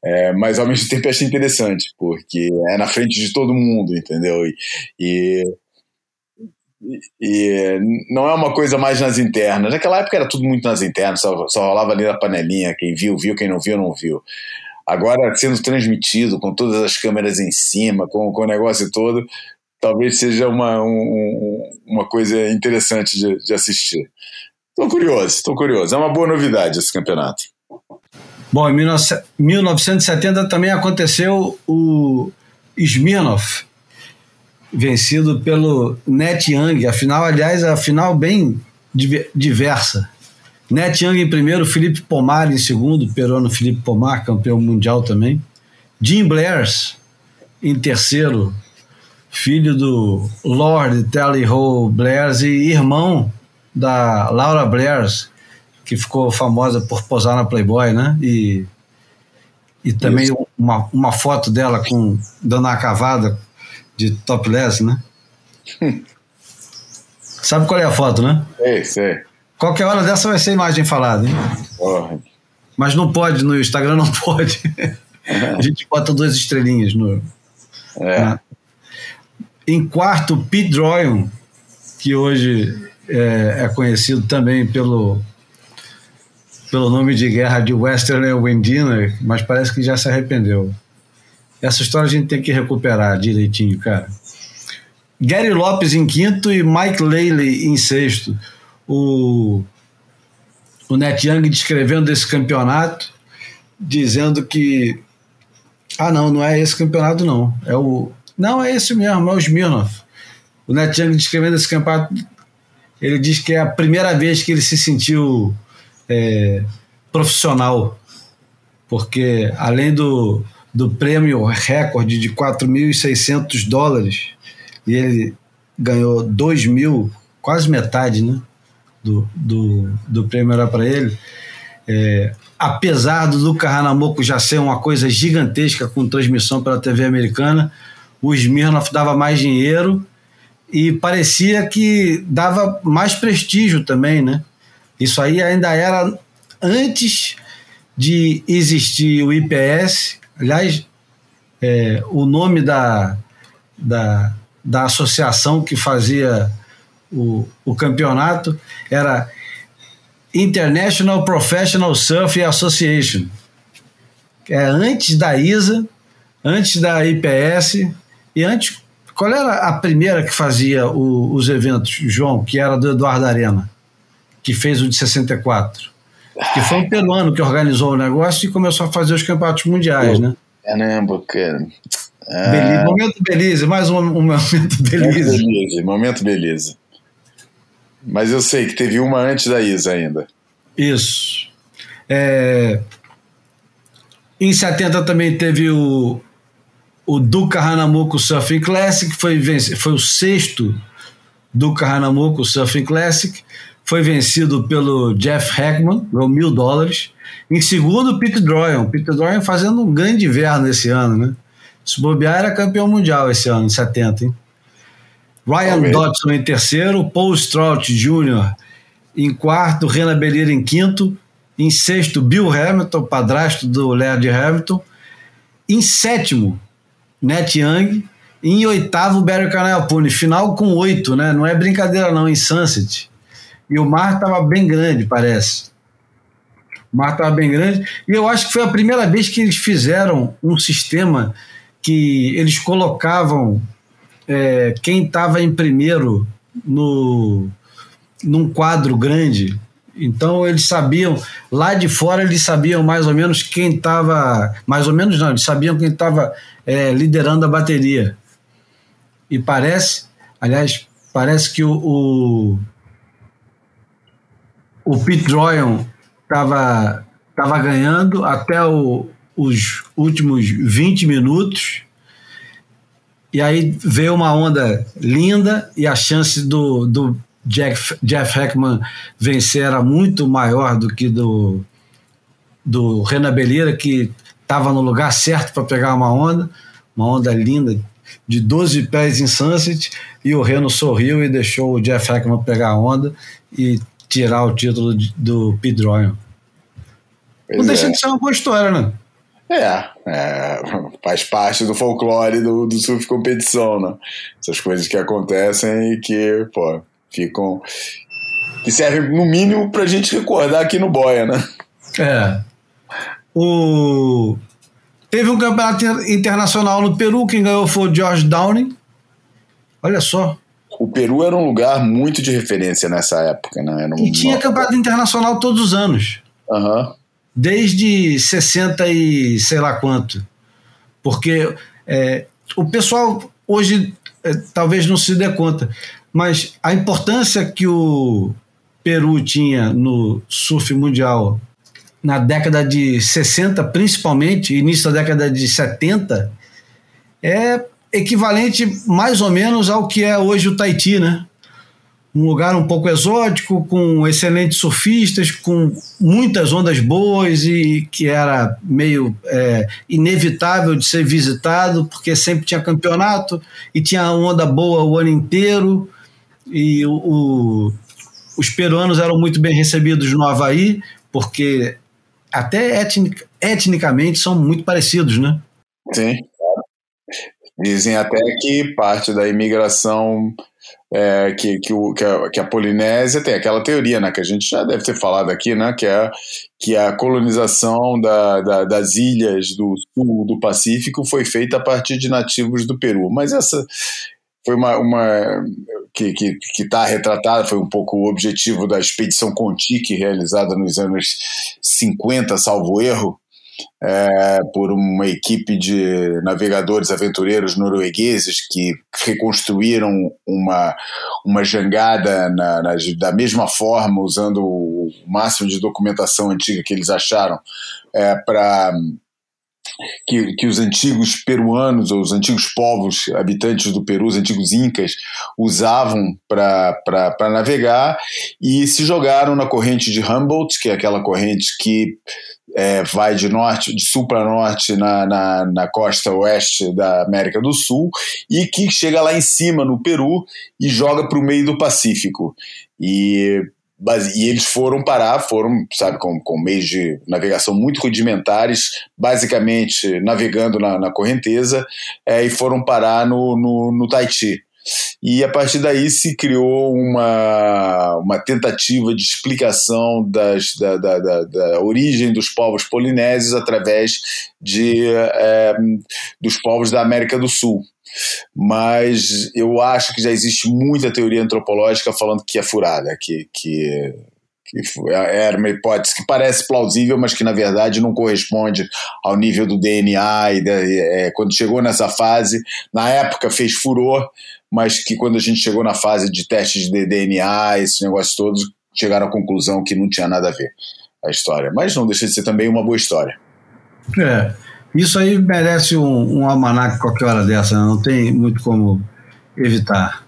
É, mas ao mesmo tempo acho interessante, porque é na frente de todo mundo, entendeu? E, e, e, não é uma coisa mais nas internas. Naquela época era tudo muito nas internas, só, só rolava ali na panelinha, quem viu, viu, quem não viu, não viu. Agora sendo transmitido com todas as câmeras em cima, com, com o negócio todo, talvez seja uma, um, uma coisa interessante de, de assistir. Estou curioso, estou curioso. É uma boa novidade esse campeonato. Bom, em 1970 também aconteceu o Smirnoff, vencido pelo Net Young. A final, aliás, a final bem diversa. Net Young em primeiro, Felipe Pomar em segundo, peruano Felipe Pomar, campeão mundial também. Jim Blairs em terceiro, filho do Lord Tally Ho Blairs e irmão da Laura Blairs, que ficou famosa por posar na Playboy, né? E, e também uma, uma foto dela com dando uma cavada de topless, né? Sabe qual é a foto, né? Sei, sei. Qualquer hora dessa vai ser imagem falada, hein? Porra. Mas não pode, no Instagram não pode. a gente bota duas estrelinhas no. É. Né? Em quarto, Pete Droyon, que hoje é, é conhecido também pelo pelo nome de guerra de Western Wendiner, mas parece que já se arrependeu. Essa história a gente tem que recuperar direitinho, cara. Gary Lopes em quinto e Mike Laley em sexto. O, o Net Young descrevendo esse campeonato, dizendo que. Ah, não, não é esse campeonato, não. É o. Não, é esse mesmo, é o Smirnoff. O Net Young descrevendo esse campeonato, ele diz que é a primeira vez que ele se sentiu é, profissional, porque além do, do prêmio recorde de 4.600 dólares, e ele ganhou 2 mil, quase metade né, do, do, do prêmio era para ele. É, apesar do Luca Hanamoku já ser uma coisa gigantesca com transmissão pela TV americana, o Smirnoff dava mais dinheiro e parecia que dava mais prestígio também, né? Isso aí ainda era antes de existir o IPS. Aliás, é, o nome da, da, da associação que fazia o, o campeonato era International Professional Surf Association. É antes da ISA, antes da IPS e antes. Qual era a primeira que fazia o, os eventos, João, que era do Eduardo Arena? que fez o de 64. Que foi um peruano que organizou o negócio e começou a fazer os campeonatos mundiais, né? Caramba, cara. Ah. Belize, momento Belize, mais um, um momento Belize. Momento Belize, momento Belize. Mas eu sei que teve uma antes da Isa ainda. Isso. É... Em 70 também teve o, o Duca Hanamuko Surfing Classic, foi, foi o sexto Duca Hanamuko Surfing Classic foi vencido pelo Jeff Heckman, ganhou mil dólares. Em segundo, Pete Droyan. Pete Droyan fazendo um grande inverno esse ano, né? Se bobear, era campeão mundial esse ano, em 70, hein? Ryan Talvez. Dodson em terceiro, Paul Strout Jr. em quarto, Rena Belira em quinto, em sexto, Bill Hamilton, padrasto do Laird Hamilton, em sétimo, Net Young, em oitavo, Barry Canelpone, final com oito, né? Não é brincadeira não, em Sunset. E o mar estava bem grande, parece. O mar estava bem grande. E eu acho que foi a primeira vez que eles fizeram um sistema que eles colocavam é, quem estava em primeiro no, num quadro grande. Então eles sabiam, lá de fora eles sabiam mais ou menos quem estava, mais ou menos não, eles sabiam quem estava é, liderando a bateria. E parece, aliás, parece que o, o, o Pete Royan estava tava ganhando até o, os últimos 20 minutos. E aí veio uma onda linda e a chance do, do Jeff, Jeff Heckman vencer era muito maior do que do, do Renan Belira, que estava no lugar certo para pegar uma onda, uma onda linda de 12 pés em Sunset, e o Reno sorriu e deixou o Jeff Heckman pegar a onda e tirar o título do Pete Royan. Não deixa é. de ser uma boa história, né? É, é, faz parte do folclore do, do surf competição, né? Essas coisas que acontecem e que, pô, ficam. que servem, no mínimo, pra gente recordar aqui no Boia, né? É. O... Teve um campeonato internacional no Peru, quem ganhou foi o George Downing. Olha só. O Peru era um lugar muito de referência nessa época, né? Era um... E tinha campeonato internacional todos os anos. Aham. Desde 60 e sei lá quanto. Porque é, o pessoal hoje é, talvez não se dê conta, mas a importância que o Peru tinha no surf mundial na década de 60, principalmente, início da década de 70, é equivalente mais ou menos ao que é hoje o Tahiti, né? Um lugar um pouco exótico, com excelentes surfistas, com muitas ondas boas e que era meio é, inevitável de ser visitado, porque sempre tinha campeonato e tinha onda boa o ano inteiro. E o, o, os peruanos eram muito bem recebidos no Havaí, porque até etnic, etnicamente são muito parecidos, né? Sim. Dizem até que parte da imigração é, que, que, o, que, a, que, a, Polinésia tem aquela teoria, né, que a gente já deve ter falado aqui, né, que é que a colonização da, da, das ilhas do sul do Pacífico foi feita a partir de nativos do Peru. Mas essa foi uma, uma que está que, que tá retratada, foi um pouco o objetivo da expedição Contique, realizada nos anos 50, salvo erro, é, por uma equipe de navegadores aventureiros noruegueses que reconstruíram uma, uma jangada na, na, da mesma forma, usando o máximo de documentação antiga que eles acharam é, para que, que os antigos peruanos, ou os antigos povos habitantes do Peru, os antigos incas, usavam para navegar e se jogaram na corrente de Humboldt, que é aquela corrente que é, vai de norte, de sul para norte na, na, na, costa oeste da América do Sul e que chega lá em cima no Peru e joga para o meio do Pacífico. E, e eles foram parar, foram, sabe, com, com meios de navegação muito rudimentares, basicamente navegando na, na correnteza, é, e foram parar no, no, no Tahiti. E a partir daí se criou uma, uma tentativa de explicação das, da, da, da, da origem dos povos polinésios através de, é, dos povos da América do Sul. Mas eu acho que já existe muita teoria antropológica falando que é furada, que, que era uma hipótese que parece plausível, mas que na verdade não corresponde ao nível do DNA. E é, quando chegou nessa fase, na época fez furor, mas que quando a gente chegou na fase de testes de DNA, esses negócios todos, chegaram à conclusão que não tinha nada a ver a história. Mas não deixa de ser também uma boa história. É, isso aí merece um, um almanac qualquer hora dessa, né? não tem muito como evitar.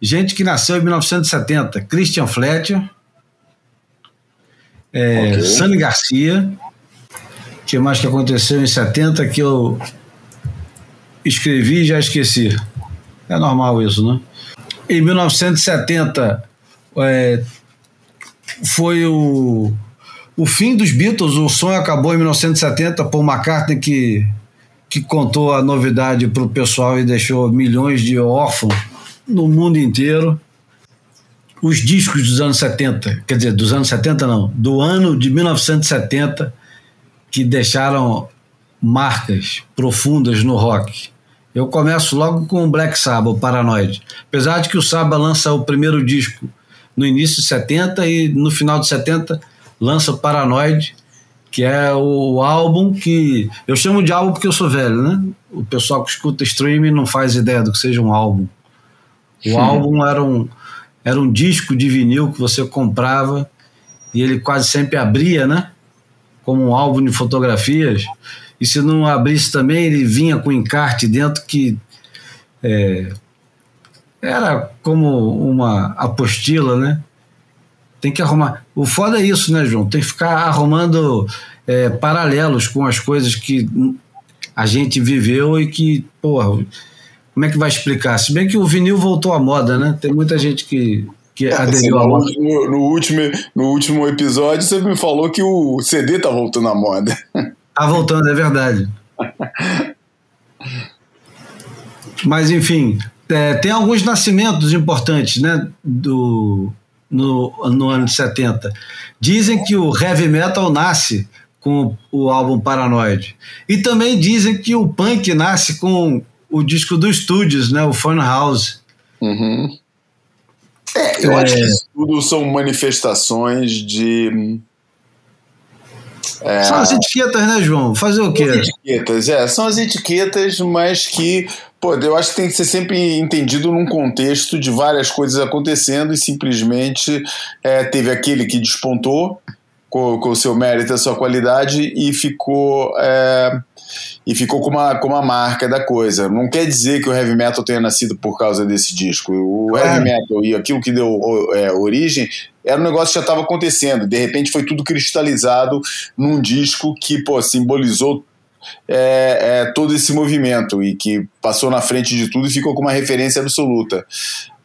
Gente que nasceu em 1970, Christian Fletcher, é, okay. Sani Garcia, que mais que aconteceu em 70 que eu escrevi e já esqueci. É normal isso, né? Em 1970 é, foi o, o fim dos Beatles, o sonho acabou em 1970, Paul McCartney que, que contou a novidade para o pessoal e deixou milhões de órfãos no mundo inteiro. Os discos dos anos 70, quer dizer, dos anos 70 não, do ano de 1970, que deixaram marcas profundas no rock. Eu começo logo com o Black Sabbath, o Paranoid. Apesar de que o Sabbath lança o primeiro disco no início de 70 e no final de 70 lança Paranoid, que é o álbum que. Eu chamo de álbum porque eu sou velho, né? O pessoal que escuta streaming não faz ideia do que seja um álbum. O Hum. álbum era um, era um disco de vinil que você comprava e ele quase sempre abria, né? Como um álbum de fotografias. E se não abrisse também, ele vinha com encarte dentro que é, era como uma apostila, né? Tem que arrumar. O foda é isso, né, João? Tem que ficar arrumando é, paralelos com as coisas que a gente viveu e que, porra, como é que vai explicar? Se bem que o vinil voltou à moda, né? Tem muita gente que, moda. que no, no último, no último episódio você me falou que o CD tá voltando à moda. Tá voltando, é verdade. Mas, enfim, é, tem alguns nascimentos importantes, né? Do, no, no ano de 70. Dizem que o heavy metal nasce com o álbum Paranoid. E também dizem que o punk nasce com o disco do Studios, né? O Funhouse. Uhum. É, eu É. acho que isso tudo são manifestações de. É, São as etiquetas, né, João? Fazer o quê? As etiquetas, é, são as etiquetas, mas que, pô, eu acho que tem que ser sempre entendido num contexto de várias coisas acontecendo e simplesmente é, teve aquele que despontou com, com o seu mérito, a sua qualidade e ficou. é, e ficou com uma, com uma marca da coisa. Não quer dizer que o heavy metal tenha nascido por causa desse disco. O Claro. heavy metal e aquilo que deu é, origem era um negócio que já estava acontecendo. De repente foi tudo cristalizado num disco que pô, simbolizou é, é, todo esse movimento e que passou na frente de tudo e ficou com uma referência absoluta.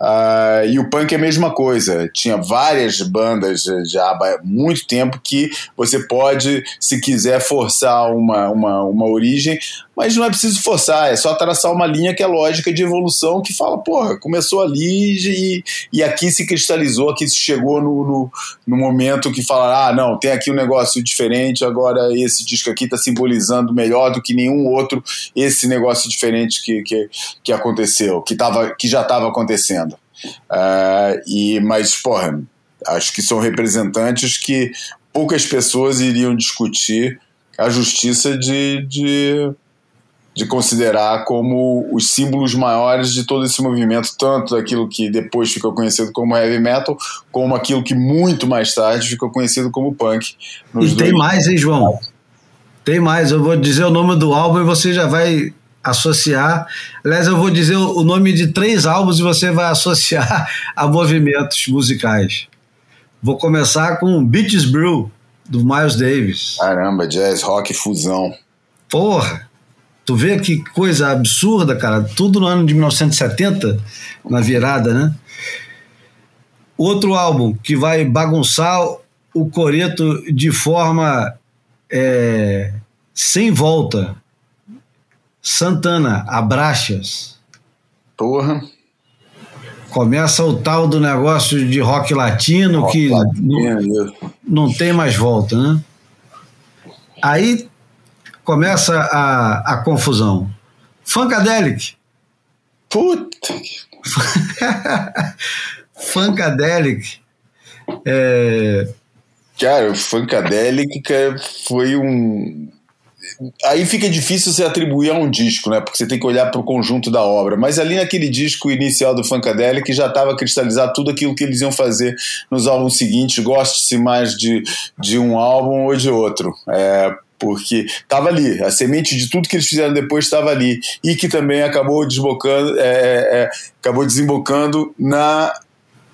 Ah, e o punk é a mesma coisa. Tinha várias bandas já há muito tempo que você pode, se quiser, forçar uma, uma, uma origem, mas não é preciso forçar, é só traçar uma linha que é lógica de evolução que fala, porra, começou ali e, e aqui se cristalizou, aqui se chegou no, no, no momento que fala, ah, não, tem aqui um negócio diferente, agora esse disco aqui está simbolizando melhor do que nenhum outro esse negócio diferente que, que, que aconteceu, que, tava, que já estava acontecendo. Ah, e, mas, porra, acho que são representantes que poucas pessoas iriam discutir a justiça de, de, de considerar como os símbolos maiores de todo esse movimento, tanto daquilo que depois ficou conhecido como heavy metal, como aquilo que muito mais tarde ficou conhecido como punk. E tem dois- mais, hein, João? Tem mais. Eu vou dizer o nome do álbum e você já vai associar. Aliás, eu vou dizer o nome de três álbuns e você vai associar a movimentos musicais. Vou começar com Beaches Brew, do Miles Davis. Caramba, jazz, rock, fusão. Porra! Tu vê que coisa absurda, cara. Tudo no ano de 1970, na virada, né? Outro álbum que vai bagunçar o coreto de forma é, sem volta. Santana, Abraxas. Porra. Começa o tal do negócio de rock latino rock que não, latino. não tem mais volta, né? Aí começa a, a confusão. Funkadelic. Puta. Funkadelic. É, Cara, o Funkadelic foi um. Aí fica difícil você atribuir a um disco, né? Porque você tem que olhar para o conjunto da obra. Mas ali naquele disco inicial do Funkadelic já estava cristalizado tudo aquilo que eles iam fazer nos álbuns seguintes, goste-se mais de, de um álbum ou de outro. É, porque estava ali, a semente de tudo que eles fizeram depois estava ali. E que também acabou desbocando, é, é, acabou desembocando na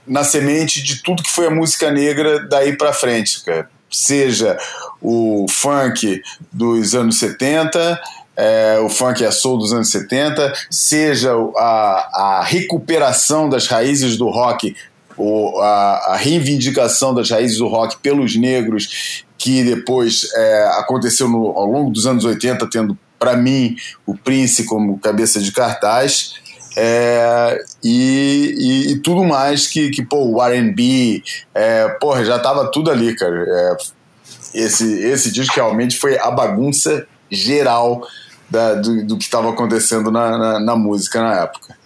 na semente de tudo que foi a música negra daí para frente, cara. Seja o funk dos anos 70, é, o funk e a soul dos anos 70, seja a, a recuperação das raízes do rock, ou a, a reivindicação das raízes do rock pelos negros, que depois é, aconteceu no, ao longo dos anos 80, tendo, para mim, o Prince como cabeça de cartaz. É, e, e, e, tudo mais que, que pô, o RB, é, porra, já tava tudo ali, cara. É, esse, esse disco realmente foi a bagunça geral da, do, do que estava acontecendo na, na, na, música na época.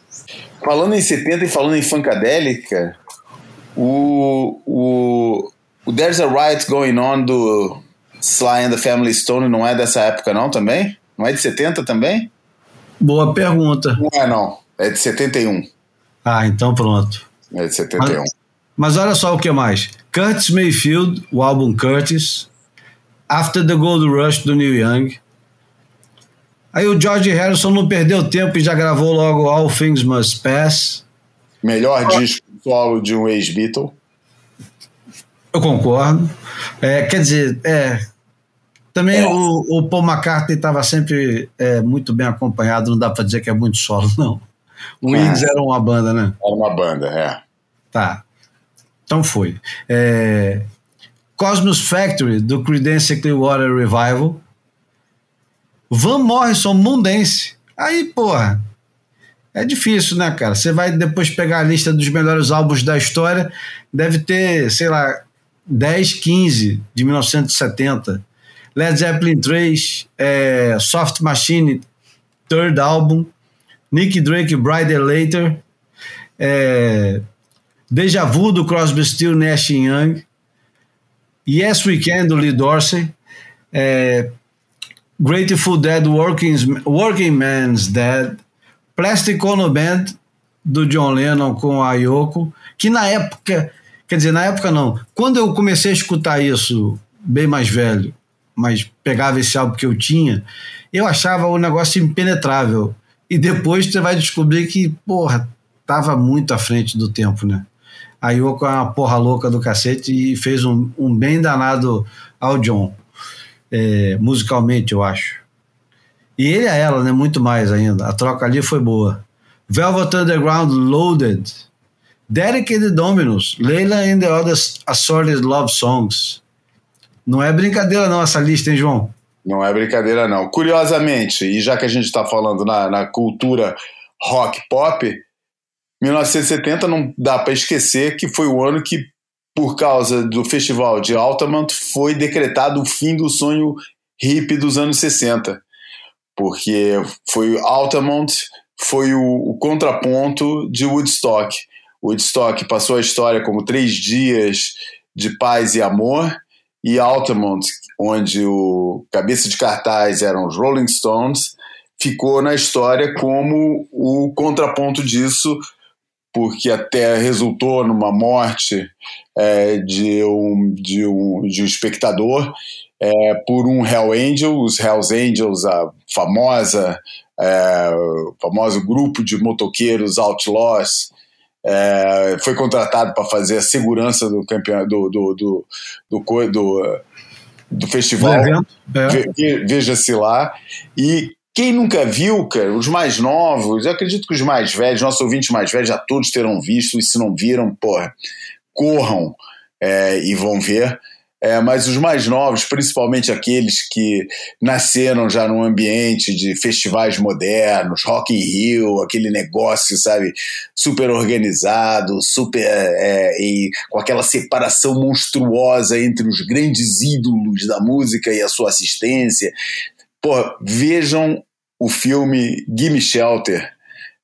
Falando em 70 e falando em Funkadelic, o, o, o There's a Riot Going On do Sly and the Family Stone não é dessa época não também? Não é de 70 também? Boa pergunta. Não é não, é de 71. Ah, então pronto. É de 71. Mas, mas olha só o que mais. Curtis Mayfield, o álbum Curtis. After the Gold Rush do Neil Young. Aí o George Harrison não perdeu tempo e já gravou logo All Things Must Pass. Melhor disco solo de um ex-Beatle. Eu concordo. É, quer dizer, é. Também É. O, o Paul McCartney estava sempre é, muito bem acompanhado, não dá para dizer que é muito solo, não. O É. Wings era uma banda, né? Era uma banda, é. Tá. Então foi. É, Cosmos Factory, do Creedence Clearwater Revival. Van Morrison, Mundense. Aí, porra, é difícil, né, cara? Você vai depois pegar a lista dos melhores álbuns da história, deve ter, sei lá, 10, 15 de 1970. Led Zeppelin 3, é, Soft Machine, Third Album, Nick Drake, Brighter Later, é, Deja Vu do Crosby, Still, Nash Young, Yes We Can do Lee Dorsey, é, Grateful Dead, Working, Working Man's Dead, Plastic Ono Band do John Lennon com a Yoko, que na época, quer dizer, na época não, quando eu comecei a escutar isso bem mais velho, mas pegava esse álbum que eu tinha, eu achava o negócio impenetrável. E depois você vai descobrir que, porra, tava muito à frente do tempo, né? A Yoko é uma porra louca do cacete e fez um, um bem danado ao John, é, musicalmente, eu acho. E ele a ela, né? Muito mais ainda. A troca ali foi boa. Velvet Underground Loaded. Dedicated Dominus. Leila and the Other Assorted Love Songs. Não é brincadeira não essa lista, hein, João? Não é brincadeira, não. Curiosamente, e já que a gente está falando na, na cultura rock pop, 1970 não dá para esquecer que foi o ano que, por causa do festival de Altamont, foi decretado o fim do sonho hippie dos anos 60. Porque foi Altamont foi o, o contraponto de Woodstock. Woodstock passou a história como três dias de paz e amor, e Altamont, onde o cabeça de cartaz eram os Rolling Stones, ficou na história como o contraponto disso, porque até resultou numa morte é, de, um, de, um, de um espectador é, por um Hell Angel, os Hells Angels, a famosa é, famoso grupo de motoqueiros outlaws, é, foi contratado para fazer a segurança do campeonato do, do, do, do, do, do festival. É. Ve- Veja-se lá. E quem nunca viu, cara, os mais novos, eu acredito que os mais velhos, nossos ouvintes mais velhos, já todos terão visto, e se não viram, porra, corram é, e vão ver. É, mas os mais novos, principalmente aqueles que nasceram já num ambiente de festivais modernos, Rock in Rio, aquele negócio, sabe, super organizado, super é, e com aquela separação monstruosa entre os grandes ídolos da música e a sua assistência. Pô, vejam o filme Gimme Shelter,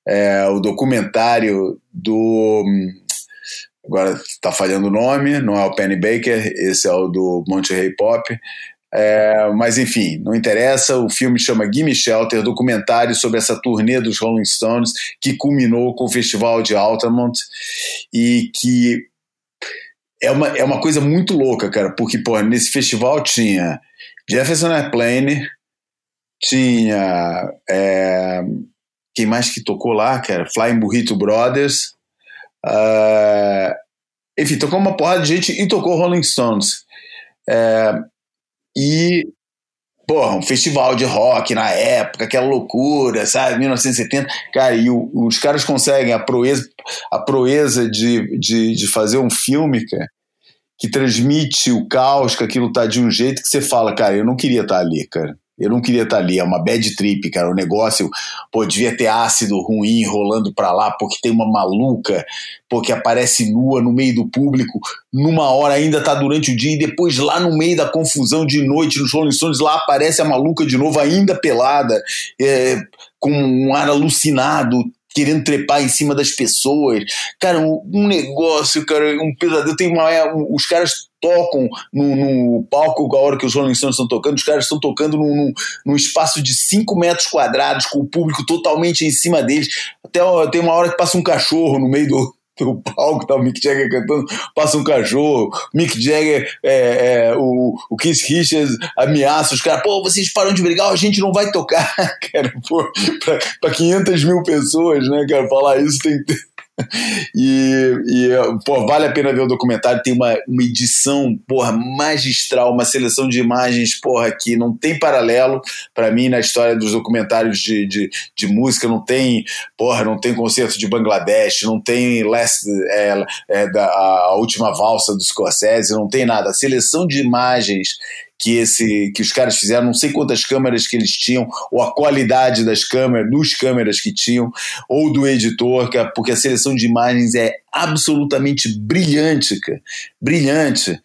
é, o documentário do agora está falhando o nome, não é o Penny Baker, esse é o do Monterey Pop. É, mas enfim, não interessa. O filme chama Gimme Shelter, documentário sobre essa turnê dos Rolling Stones que culminou com o Festival de Altamont e que é uma, é uma coisa muito louca, cara, porque pô, nesse festival tinha Jefferson Airplane, tinha é, quem mais que tocou lá, cara? Flying Burrito Brothers. Uh, enfim, tocou uma porrada de gente e tocou Rolling Stones. É, e, porra, um festival de rock na época, aquela loucura, sabe? 1970. Cara, e o, os caras conseguem a proeza, a proeza de, de, de fazer um filme, cara, que transmite o caos, que aquilo tá de um jeito que você fala, cara, eu não queria estar ali, cara. Eu não queria estar ali, é uma bad trip, cara. O negócio, pô, devia ter ácido ruim rolando pra lá, porque tem uma maluca, pô, que aparece nua no meio do público, numa hora ainda tá durante o dia, e depois lá no meio da confusão de noite nos Rolling Stones, lá aparece a maluca de novo, ainda pelada, é, com um ar alucinado, querendo trepar em cima das pessoas. Cara, um, negócio, cara, um pesadelo. Tem uma, é, os caras tocam no, no, palco a hora que os Rolling Stones estão tocando, os caras estão tocando num, num, num espaço de 5 metros quadrados, com o público totalmente em cima deles. Até tem uma hora que passa um cachorro no meio do, o palco, tá o Mick Jagger cantando, passa um cachorro, Mick Jagger, é, é, o, o Keith Richards ameaça os caras, pô, vocês param de brigar, a gente não vai tocar, cara, pô, pra, pra 500 mil pessoas, né, cara, falar isso tem e, e pô, vale a pena ver o documentário. Tem uma, uma edição, porra, magistral, uma seleção de imagens, porra, que não tem paralelo para mim na história dos documentários de, de, de, música. Não tem, porra, não tem concerto de Bangladesh, não tem Last, é, é, da, a última valsa do Scorsese, não tem nada. A seleção de imagens que esse que os caras fizeram, não sei quantas câmeras que eles tinham, ou a qualidade das câmeras, dos câmeras que tinham, ou do editor, é, porque a seleção de imagens é absolutamente brilhante, cara, brilhante.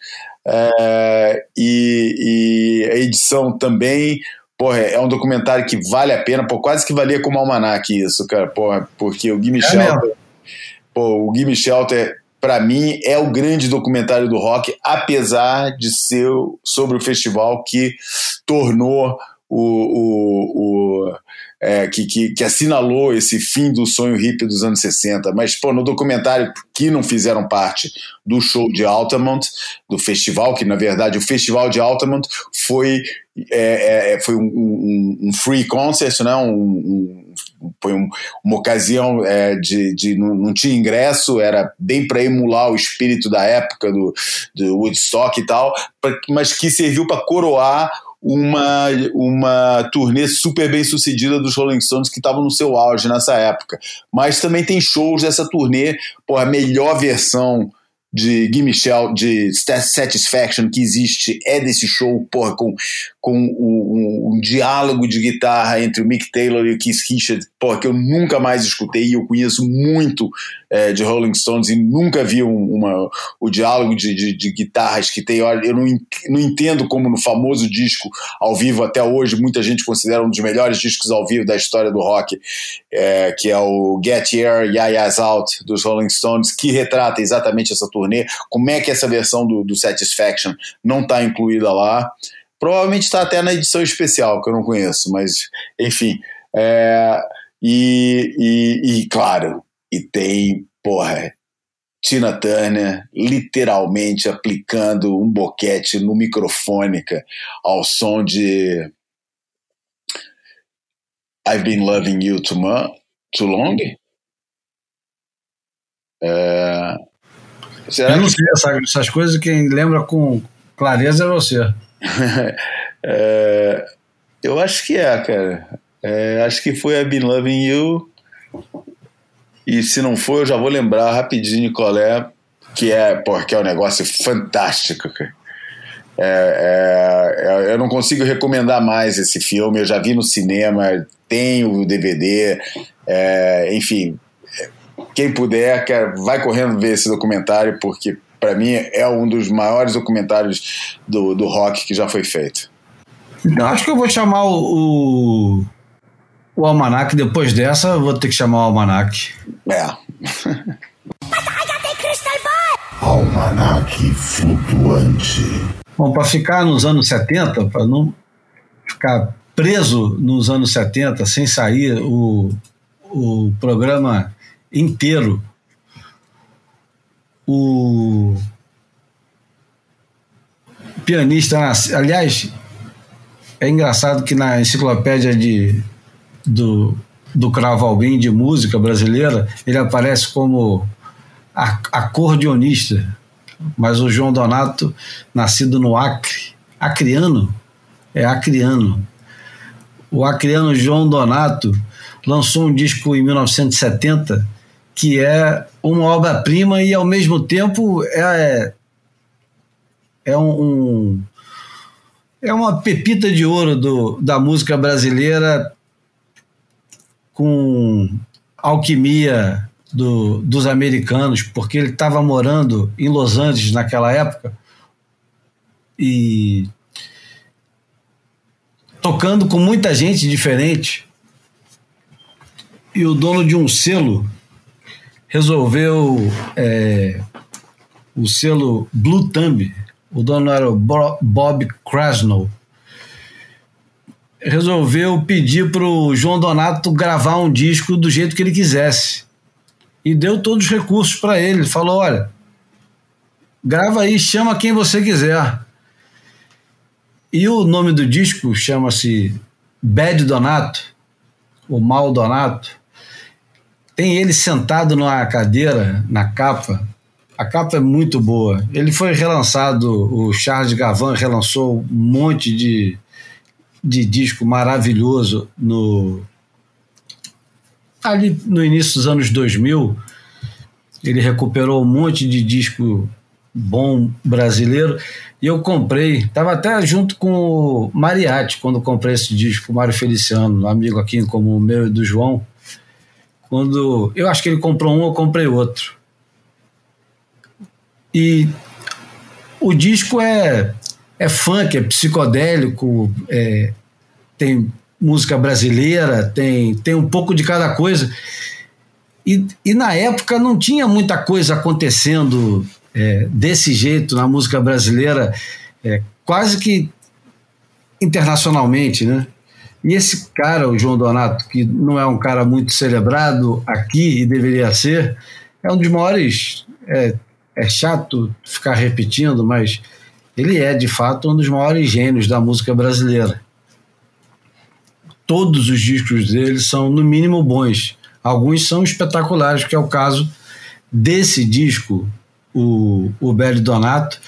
É, e, e, a edição também, porra, é um documentário que vale a pena, pô, quase que valia como almanac isso, cara, porra, porque o Gui Michel, é pô, o Gui Shelter para mim, é o grande documentário do rock, apesar de ser sobre o festival que tornou o. o, o é, que, que, que, assinalou esse fim do sonho hippie dos anos 60. Mas, pô, no documentário que não fizeram parte do show de Altamont, do festival, que na verdade o festival de Altamont foi, é, é, foi um, um, um, free concert, né? um, um foi um, uma ocasião é, de, de não, não, tinha ingresso, era bem para emular o espírito da época do, do Woodstock e tal, pra, mas que serviu para coroar uma, uma turnê super bem sucedida dos Rolling Stones que estavam no seu auge nessa época. Mas também tem shows dessa turnê, pô, a melhor versão de Gimme Shell, de Satisfaction que existe é desse show, porra, com, com um, um, um, diálogo de guitarra entre o Mick Taylor e o Keith Richards, porra, que eu nunca mais escutei e eu conheço muito é, de Rolling Stones e nunca vi um, uma, o diálogo de, de, de, guitarras que tem. Eu não, não entendo como no famoso disco ao vivo, até hoje, muita gente considera um dos melhores discos ao vivo da história do rock, é, que é o Get Here, Yaya's Out, dos Rolling Stones, que retrata exatamente essa turnê. Como é que essa versão do, do Satisfaction não está incluída lá? Provavelmente está até na edição especial, que eu não conheço, mas enfim. É, e, e, e, claro, e tem, porra, Tina Turner literalmente aplicando um boquete no microfone ao som de I've Been Loving You Too, too Long. É, eu não sei essas coisas, quem lembra com clareza é você. é, eu acho que é, cara. É, acho que foi I've Been Loving You. E se não for, eu já vou lembrar rapidinho qual é, que é, porque é um negócio fantástico. É, é, é, eu não consigo recomendar mais esse filme. Eu já vi no cinema, tenho o DVD, é, enfim. Quem puder, vai correndo ver esse documentário, porque para mim é um dos maiores documentários do, do rock que já foi feito. Acho que eu vou chamar o, o, Almanac depois dessa, vou ter que chamar o Almanac. É. Almanac flutuante. Bom, para ficar nos anos 70, para não ficar preso nos anos 70 sem sair o, o programa inteiro o pianista, aliás, é engraçado que na enciclopédia de, do, do Cravo Albim de música brasileira, ele aparece como acordeonista, mas o João Donato, nascido no Acre, acriano, é acriano. O acriano João Donato lançou um disco em 1970 que é uma obra-prima e ao mesmo tempo é, é um, um, é uma pepita de ouro do, da música brasileira com alquimia do, dos americanos, porque ele estava morando em Los Angeles naquela época e tocando com muita gente diferente. E o dono de um selo resolveu é, o selo Blue Thumb, o dono era o Bo- Bob Krasnow, resolveu pedir para o João Donato gravar um disco do jeito que ele quisesse. E deu todos os recursos para ele. Ele Falou: olha, grava aí, chama quem você quiser. E o nome do disco chama-se Bad Donato, o Mal Donato. Tem ele sentado numa cadeira, na capa. A capa é muito boa. Ele foi relançado, o Charles Gavan relançou um monte de, de disco maravilhoso no ali no início dos anos 2000. Ele recuperou um monte de disco bom brasileiro e eu comprei, estava até junto com o Mariatti quando comprei esse disco, o Mário Feliciano, um amigo aqui em comum meu e do João. Quando eu acho que ele comprou um, eu comprei outro. E o disco é é funk, é psicodélico, é, tem música brasileira, tem, tem um pouco de cada coisa. E, e na época não tinha muita coisa acontecendo é, desse jeito na música brasileira, é, quase que internacionalmente, né? E esse cara, o João Donato, que não é um cara muito celebrado aqui e deveria ser, é um dos maiores. É, é chato ficar repetindo, mas ele é de fato um dos maiores gênios da música brasileira. Todos os discos dele são, no mínimo, bons. Alguns são espetaculares, que é o caso desse disco, o, o Belo Donato,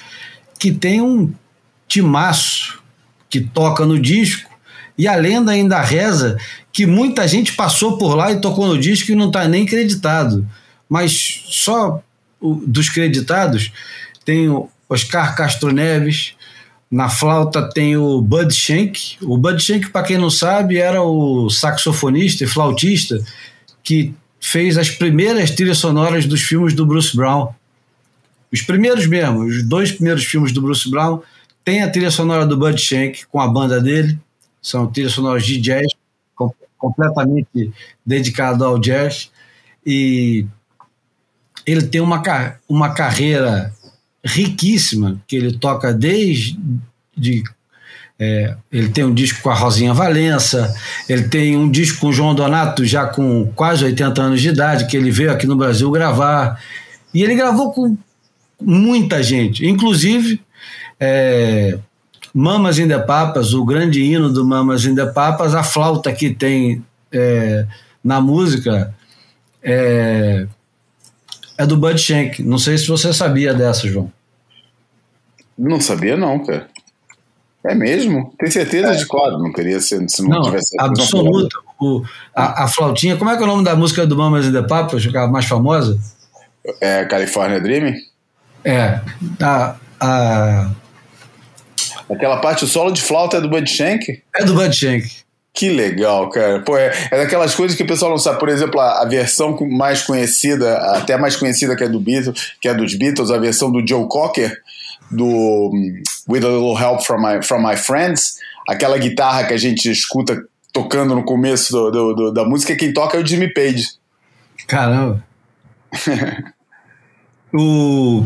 que tem um timaço que toca no disco, e a lenda ainda reza que muita gente passou por lá e tocou no disco e não está nem creditado. Mas só o, dos creditados tem Oscar Castro Neves, na flauta tem o Bud Shank. O Bud Shank, para quem não sabe, era o saxofonista e flautista que fez as primeiras trilhas sonoras dos filmes do Bruce Brown. Os primeiros mesmo, os dois primeiros filmes do Bruce Brown, tem a trilha sonora do Bud Shank com a banda dele. São trilhas sonoras de jazz, com, completamente dedicado ao jazz. E ele tem uma, uma carreira riquíssima, que ele toca desde. De, é, ele tem um disco com a Rosinha Valença, ele tem um disco com o João Donato, já com quase 80 anos de idade, que ele veio aqui no Brasil gravar. E ele gravou com muita gente, inclusive é, Mamas in the Papas, o grande hino do Mamas in the Papas, a flauta que tem é, na música é, é do Bud Shank. Não sei se você sabia dessa, João. Não sabia, não, cara. É mesmo? Tem certeza É. de claro, não queria ser se não, Não, tivesse absoluta. O, a, a flautinha, como é que é o nome da música do Mamas in the Papas, que é a mais famosa? É California Dreaming? É, a, a, Aquela parte, o solo de flauta é do Bud Shank? é do Bud Shank. Que legal, cara. Pô, é, é daquelas coisas que o pessoal não sabe. Por exemplo, a, a versão mais conhecida, até mais conhecida que é do Beatles, que é dos Beatles, a versão do Joe Cocker, do hum, With a Little Help from My, from my Friends, aquela guitarra que a gente escuta tocando no começo do- do- do- da música, quem toca é o Jimmy Page. Caramba. o,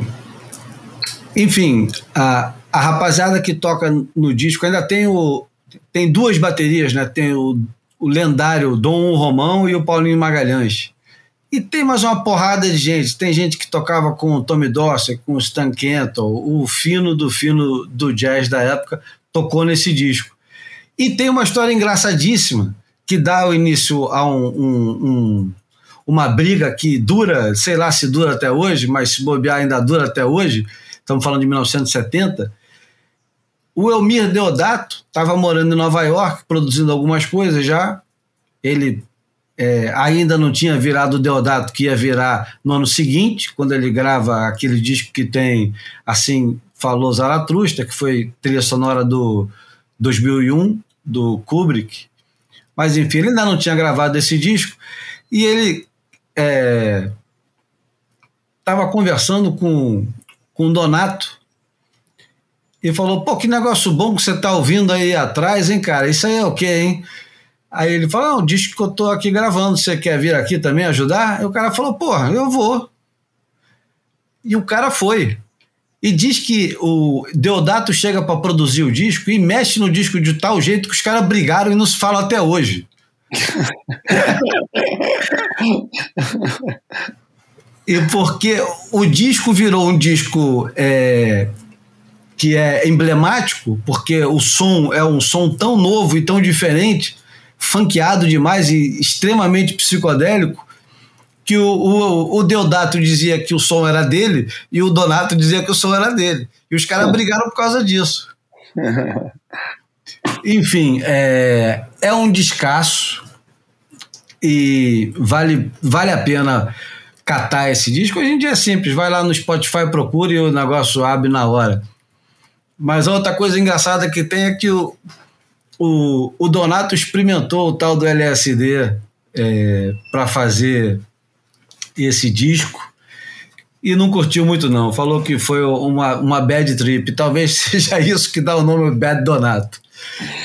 enfim, a, a rapaziada que toca no disco ainda tem o tem duas baterias, né? Tem o, o lendário Dom Romão e o Paulinho Magalhães. E tem mais uma porrada de gente. Tem gente que tocava com o Tommy Dorsey, com o Stan Kenton, o fino do fino do jazz da época tocou nesse disco. E tem uma história engraçadíssima que dá o início a um, um- um- uma briga que dura, sei lá se dura até hoje, mas se bobear ainda dura até hoje. Estamos falando de 1970. O Elmir Deodato estava morando em Nova York, produzindo algumas coisas já. Ele é, ainda não tinha virado o Deodato, que ia virar no ano seguinte, quando ele grava aquele disco que tem Assim Falou Zaratrusta, que foi trilha sonora do 2001, do Kubrick. Mas enfim, ele ainda não tinha gravado esse disco e ele estava conversando com, com o Donato e falou: pô, que negócio bom que você tá ouvindo aí atrás, hein, cara? Isso aí é o quê, hein? Aí ele falou: Não, diz que eu tô aqui gravando, você quer vir aqui também ajudar? Aí o cara falou: Porra, eu vou. E o cara foi. E diz que o Deodato chega para produzir o disco e mexe no disco de tal jeito que os caras brigaram e não se falam até hoje. e porque o disco virou um disco é, que é emblemático, porque o som é um som tão novo e tão diferente, funkeado demais e extremamente psicodélico, que o, o, o, Deodato dizia que o som era dele e o Donato dizia que o som era dele. E os caras brigaram por causa disso. Enfim, é, é um descasso e vale, vale a pena catar esse disco. Hoje em dia é simples, vai lá no Spotify, procura e o negócio abre na hora. Mas outra coisa engraçada que tem é que o, o, o Donato experimentou o tal do LSD é, para fazer esse disco e não curtiu muito não. Falou que foi uma, uma bad trip. Talvez seja isso que dá o nome Bad Donato.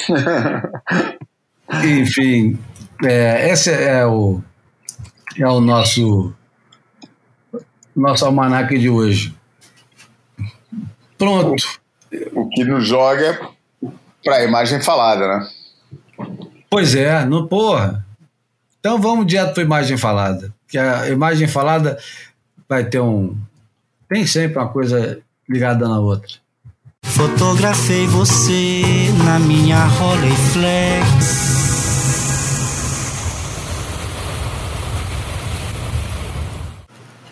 Enfim, é, esse é o é o nosso nosso almanaque de hoje. Pronto. O que nos joga para a imagem falada, né? Pois é, no porra. Então vamos direto para imagem falada que a imagem falada vai ter um. Tem sempre uma coisa ligada na outra. Fotografei você na minha Rolleiflex.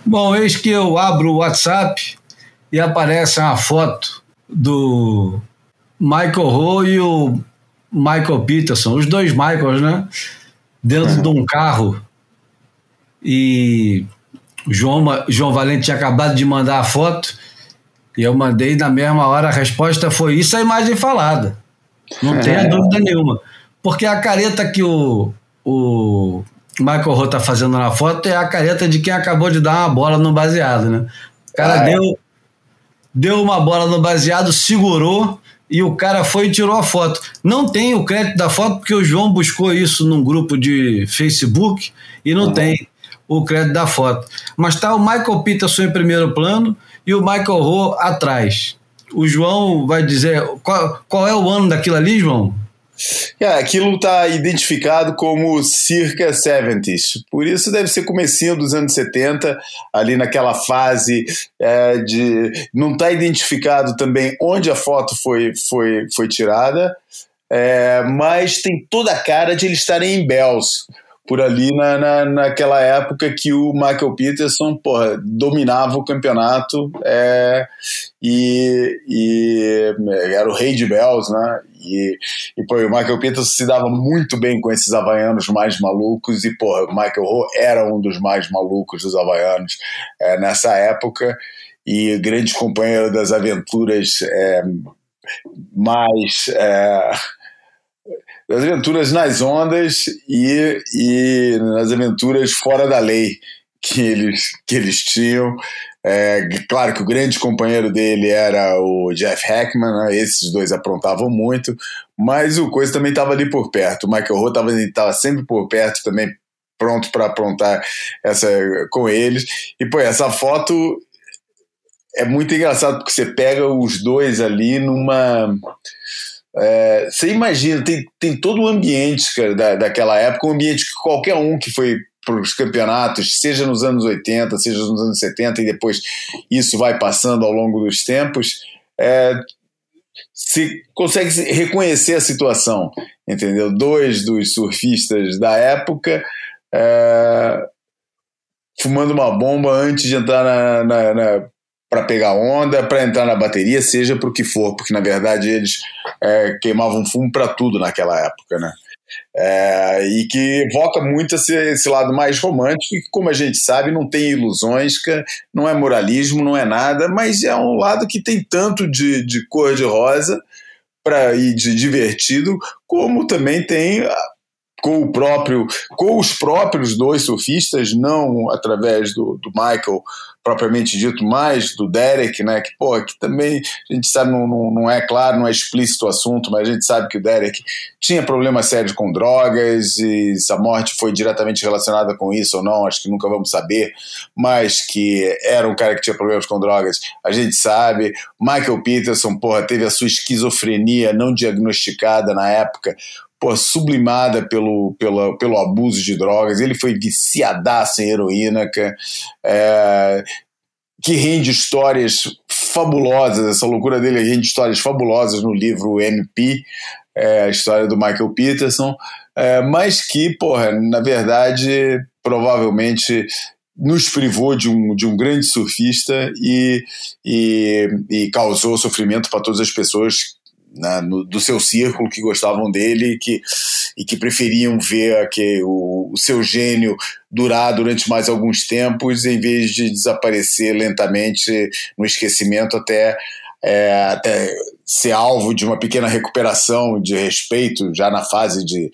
Bom, eis que eu abro o WhatsApp e aparece uma foto do Michael Rowe e o Michael Peterson, os dois Michaels, né? Dentro de um carro e o João, João Valente tinha acabado de mandar a foto e eu mandei na mesma hora. A resposta foi: Isso é imagem falada. Não tenha é. dúvida nenhuma. Porque a careta que o, o Michael Rowe tá fazendo na foto é a careta de quem acabou de dar uma bola no baseado, né? O cara ah, é. deu, deu uma bola no baseado, segurou e o cara foi e tirou a foto. Não tem o crédito da foto porque o João buscou isso num grupo de Facebook e não uhum. tem o crédito da foto. Mas está o Michael Peterson em primeiro plano e o Michael Rowe atrás. O João vai dizer qual, qual é o ano daquilo ali, João? É, aquilo está identificado como circa 70s, por isso deve ser comecinho dos anos 70, ali naquela fase é, de... Não está identificado também onde a foto foi, foi, foi tirada, é, mas tem toda a cara de eles estarem em Bells, por ali na, na, naquela época que o Michael Peterson porra, dominava o campeonato é, e, e, era o rei de Bells, né? E, e pô, o Michael Peterson se dava muito bem com esses havaianos mais malucos e porra, o Michael Rowe era um dos mais malucos dos havaianos é, nessa época e grande companheiro das aventuras é, mais é, das aventuras nas ondas e, e nas aventuras fora da lei que eles, que eles tinham. É, claro que o grande companheiro dele era o Jeff Hackman, né? esses dois aprontavam muito, mas o Coisa também estava ali por perto. O Michael Rowe estava sempre por perto também, pronto para aprontar essa com eles. E pô, essa foto é muito engraçado porque você pega os dois ali numa é, você imagina, tem, tem todo o ambiente cara, da, daquela época, um ambiente que qualquer um que foi para os campeonatos, seja nos anos 80, seja nos anos 70, e depois isso vai passando ao longo dos tempos, é, se consegue reconhecer a situação, entendeu? Dois dos surfistas da época é, fumando uma bomba antes de entrar na, na, na para pegar onda, para entrar na bateria, seja para o que for, porque na verdade eles é, queimavam fumo para tudo naquela época, né? É, e que evoca muito esse, esse, lado mais romântico, que, como a gente sabe, não tem ilusões, não é moralismo, não é nada, mas é um lado que tem tanto de, de cor de rosa pra, e de divertido, como também tem com o próprio, com os próprios dois surfistas, não através do, do Michael propriamente dito, mais do Derek, né? Que, pô, que também a gente sabe, não, não, não, é claro, não é explícito o assunto, mas a gente sabe que o Derek tinha problemas sérios com drogas e se a morte foi diretamente relacionada com isso ou não, acho que nunca vamos saber, mas que era um cara que tinha problemas com drogas, a gente sabe. Michael Peterson, porra, teve a sua esquizofrenia não diagnosticada na época, pô, sublimada pelo, pelo, pelo abuso de drogas. Ele foi viciadaço em heroína, é, que rende histórias fabulosas. Essa loucura dele rende histórias fabulosas no livro MP, é, a história do Michael Peterson, é, mas que, porra, na verdade, provavelmente nos privou de um, de um grande surfista e, e, e causou sofrimento para todas as pessoas né, no, do seu círculo que gostavam dele e que, e que preferiam ver que o, o, seu gênio durar durante mais alguns tempos em vez de desaparecer lentamente no esquecimento até, é, até ser alvo de uma pequena recuperação de respeito já na fase de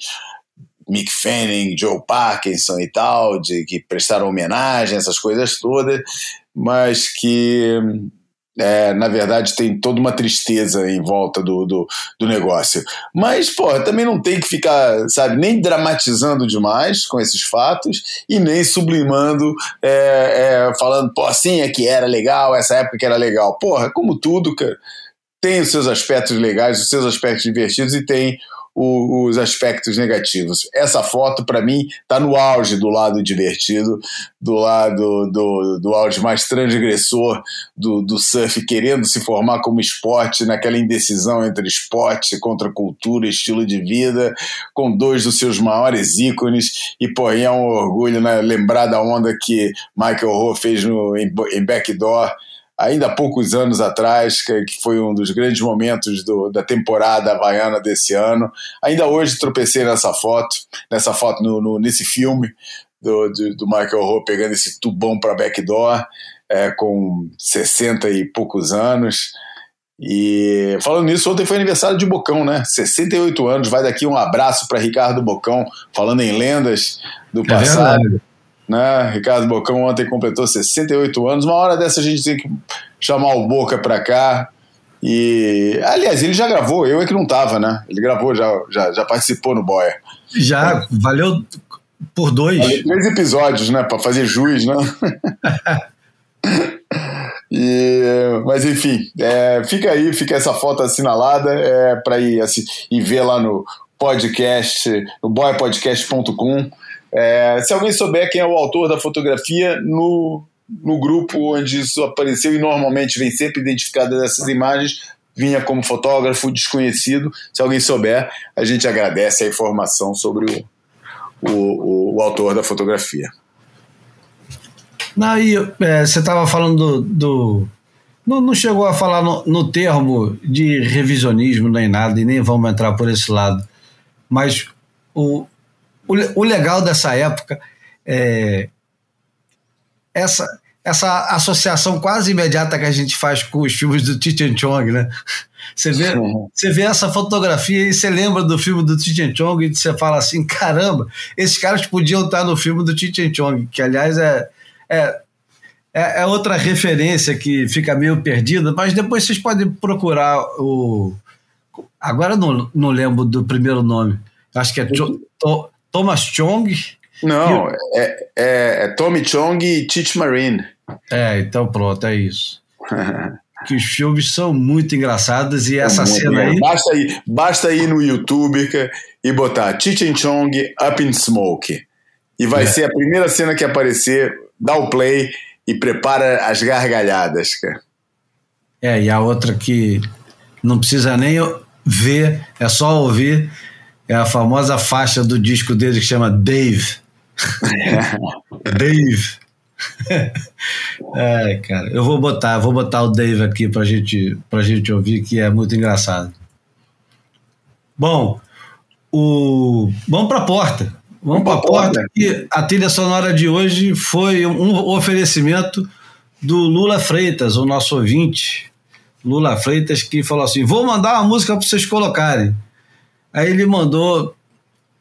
Mick Fanning, Joe Parkinson e tal, de que prestaram homenagem, essas coisas todas, mas que é, na verdade, tem toda uma tristeza em volta do, do, do, negócio. Mas, pô, também não tem que ficar, sabe, nem dramatizando demais com esses fatos e nem sublimando, é, é, falando, pô, assim é que era legal, essa época era legal. Porra, como tudo, cara, tem os seus aspectos legais, os seus aspectos divertidos e tem os aspectos negativos. Essa foto, para mim, está no auge do lado divertido, do lado do, do auge mais transgressor do, do surf, querendo se formar como esporte, naquela indecisão entre esporte, contra cultura, estilo de vida, com dois dos seus maiores ícones. E, pô, é um orgulho né, lembrar da onda que Michael Ho fez no, em, em Backdoor ainda há poucos anos atrás, que, foi um dos grandes momentos do, da temporada havaiana desse ano. Ainda hoje tropecei nessa foto, nessa foto no, no nesse filme do, do, do Michael Ho pegando esse tubão para backdoor, é, com 60 e poucos anos. E falando nisso, ontem foi aniversário de Bocão, né? 68 anos. Vai daqui um abraço para Ricardo Bocão, falando em lendas do é passado. Né? Ricardo Bocão ontem completou 68 anos. Uma hora dessa a gente tem que chamar o Boca para cá. E, aliás, ele já gravou, eu é que não tava, né? Ele gravou, já, já, já participou no Boia. Já, valeu por dois. Valeu três episódios, né? Para fazer juiz, né? e, mas enfim, é, fica aí, fica essa foto assinalada é, para ir assim, e ver lá no podcast, no boypodcast.com. É, se alguém souber quem é o autor da fotografia, no, no grupo onde isso apareceu, e normalmente vem sempre identificada dessas imagens, vinha como fotógrafo desconhecido. Se alguém souber, a gente agradece a informação sobre o, o, o, o autor da fotografia. E, é, você estava falando do. do não, não, chegou a falar no, no, termo de revisionismo nem nada, e nem vamos entrar por esse lado. Mas o, o, o legal dessa época é essa, essa associação quase imediata que a gente faz com os filmes do Cheech Chong, né? Você vê, você vê essa fotografia e você lembra do filme do Cheech Chong e você fala assim, caramba, esses caras podiam estar no filme do Cheech Chong, que aliás é, é, é, é, outra referência que fica meio perdida, mas depois vocês podem procurar o... Agora não, não lembro do primeiro nome, acho que é Thomas Chong. Não, é, é, é, Tommy Chong e Tich Marine. É, então pronto, é isso. que os filmes são muito engraçados e essa cena aí. Basta ir, basta ir no YouTube e botar Cheech Chong Up in Smoke. E vai é. ser a primeira cena que aparecer, dá o play e prepara as gargalhadas, cara. É, e a outra que não precisa nem ver, é só ouvir, é a famosa faixa do disco dele que chama Dave. Dave. é, cara, eu vou botar, vou botar o Dave aqui pra gente, pra gente ouvir, que é muito engraçado. Bom, o vamos para a porta. Vamos para a porta. Que a trilha sonora de hoje foi um oferecimento do Lula Freitas, o nosso ouvinte. Lula Freitas, que falou assim: vou mandar uma música para vocês colocarem. Aí ele mandou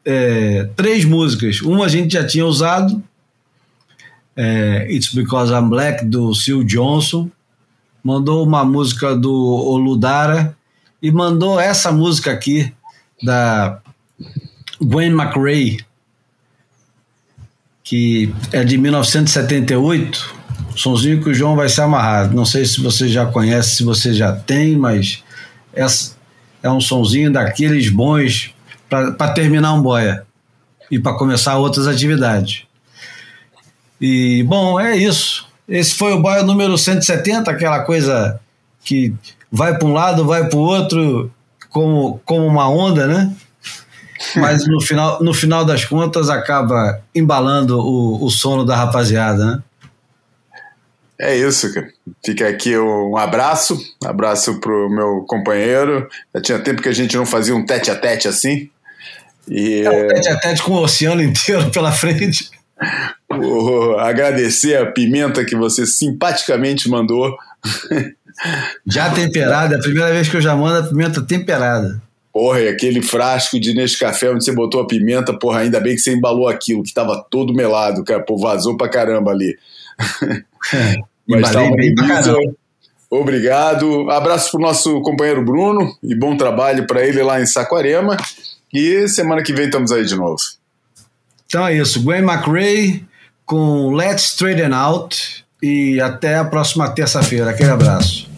é, três músicas. Uma a gente já tinha usado, é, It's Because I'm Black, do Sil Johnson, mandou uma música do Oludara e mandou essa música aqui da Gwen McRae, que é de 1978, sonzinho que o João vai se amarrar. Não sei se você já conhece, se você já tem, mas é um sonzinho daqueles bons para terminar um boia e para começar outras atividades. E, bom, é isso. Esse foi o boia número 170, aquela coisa que vai para um lado, vai para o outro, como, como uma onda, né? Mas no final, no final das contas acaba embalando o, o sono da rapaziada, né? É isso, cara. Fica aqui um abraço, abraço pro meu companheiro. Já tinha tempo que a gente não fazia um tete a tete assim. E, é um tete a tete com o oceano inteiro pela frente. Vou agradecer a pimenta que você simpaticamente mandou. Já temperada, é a primeira vez que eu já mando a pimenta temperada. Porra, e aquele frasco de Nescafé onde você botou a pimenta, porra, ainda bem que você embalou aquilo, que tava todo melado, cara, pô, vazou pra caramba ali. Mas tá bem pra caramba. Obrigado. Abraço pro nosso companheiro Bruno e bom trabalho para ele lá em Saquarema. E semana que vem estamos aí de novo. Então é isso. Gwen McRae com Let's Straighten Out. E até a próxima terça-feira. Aquele abraço.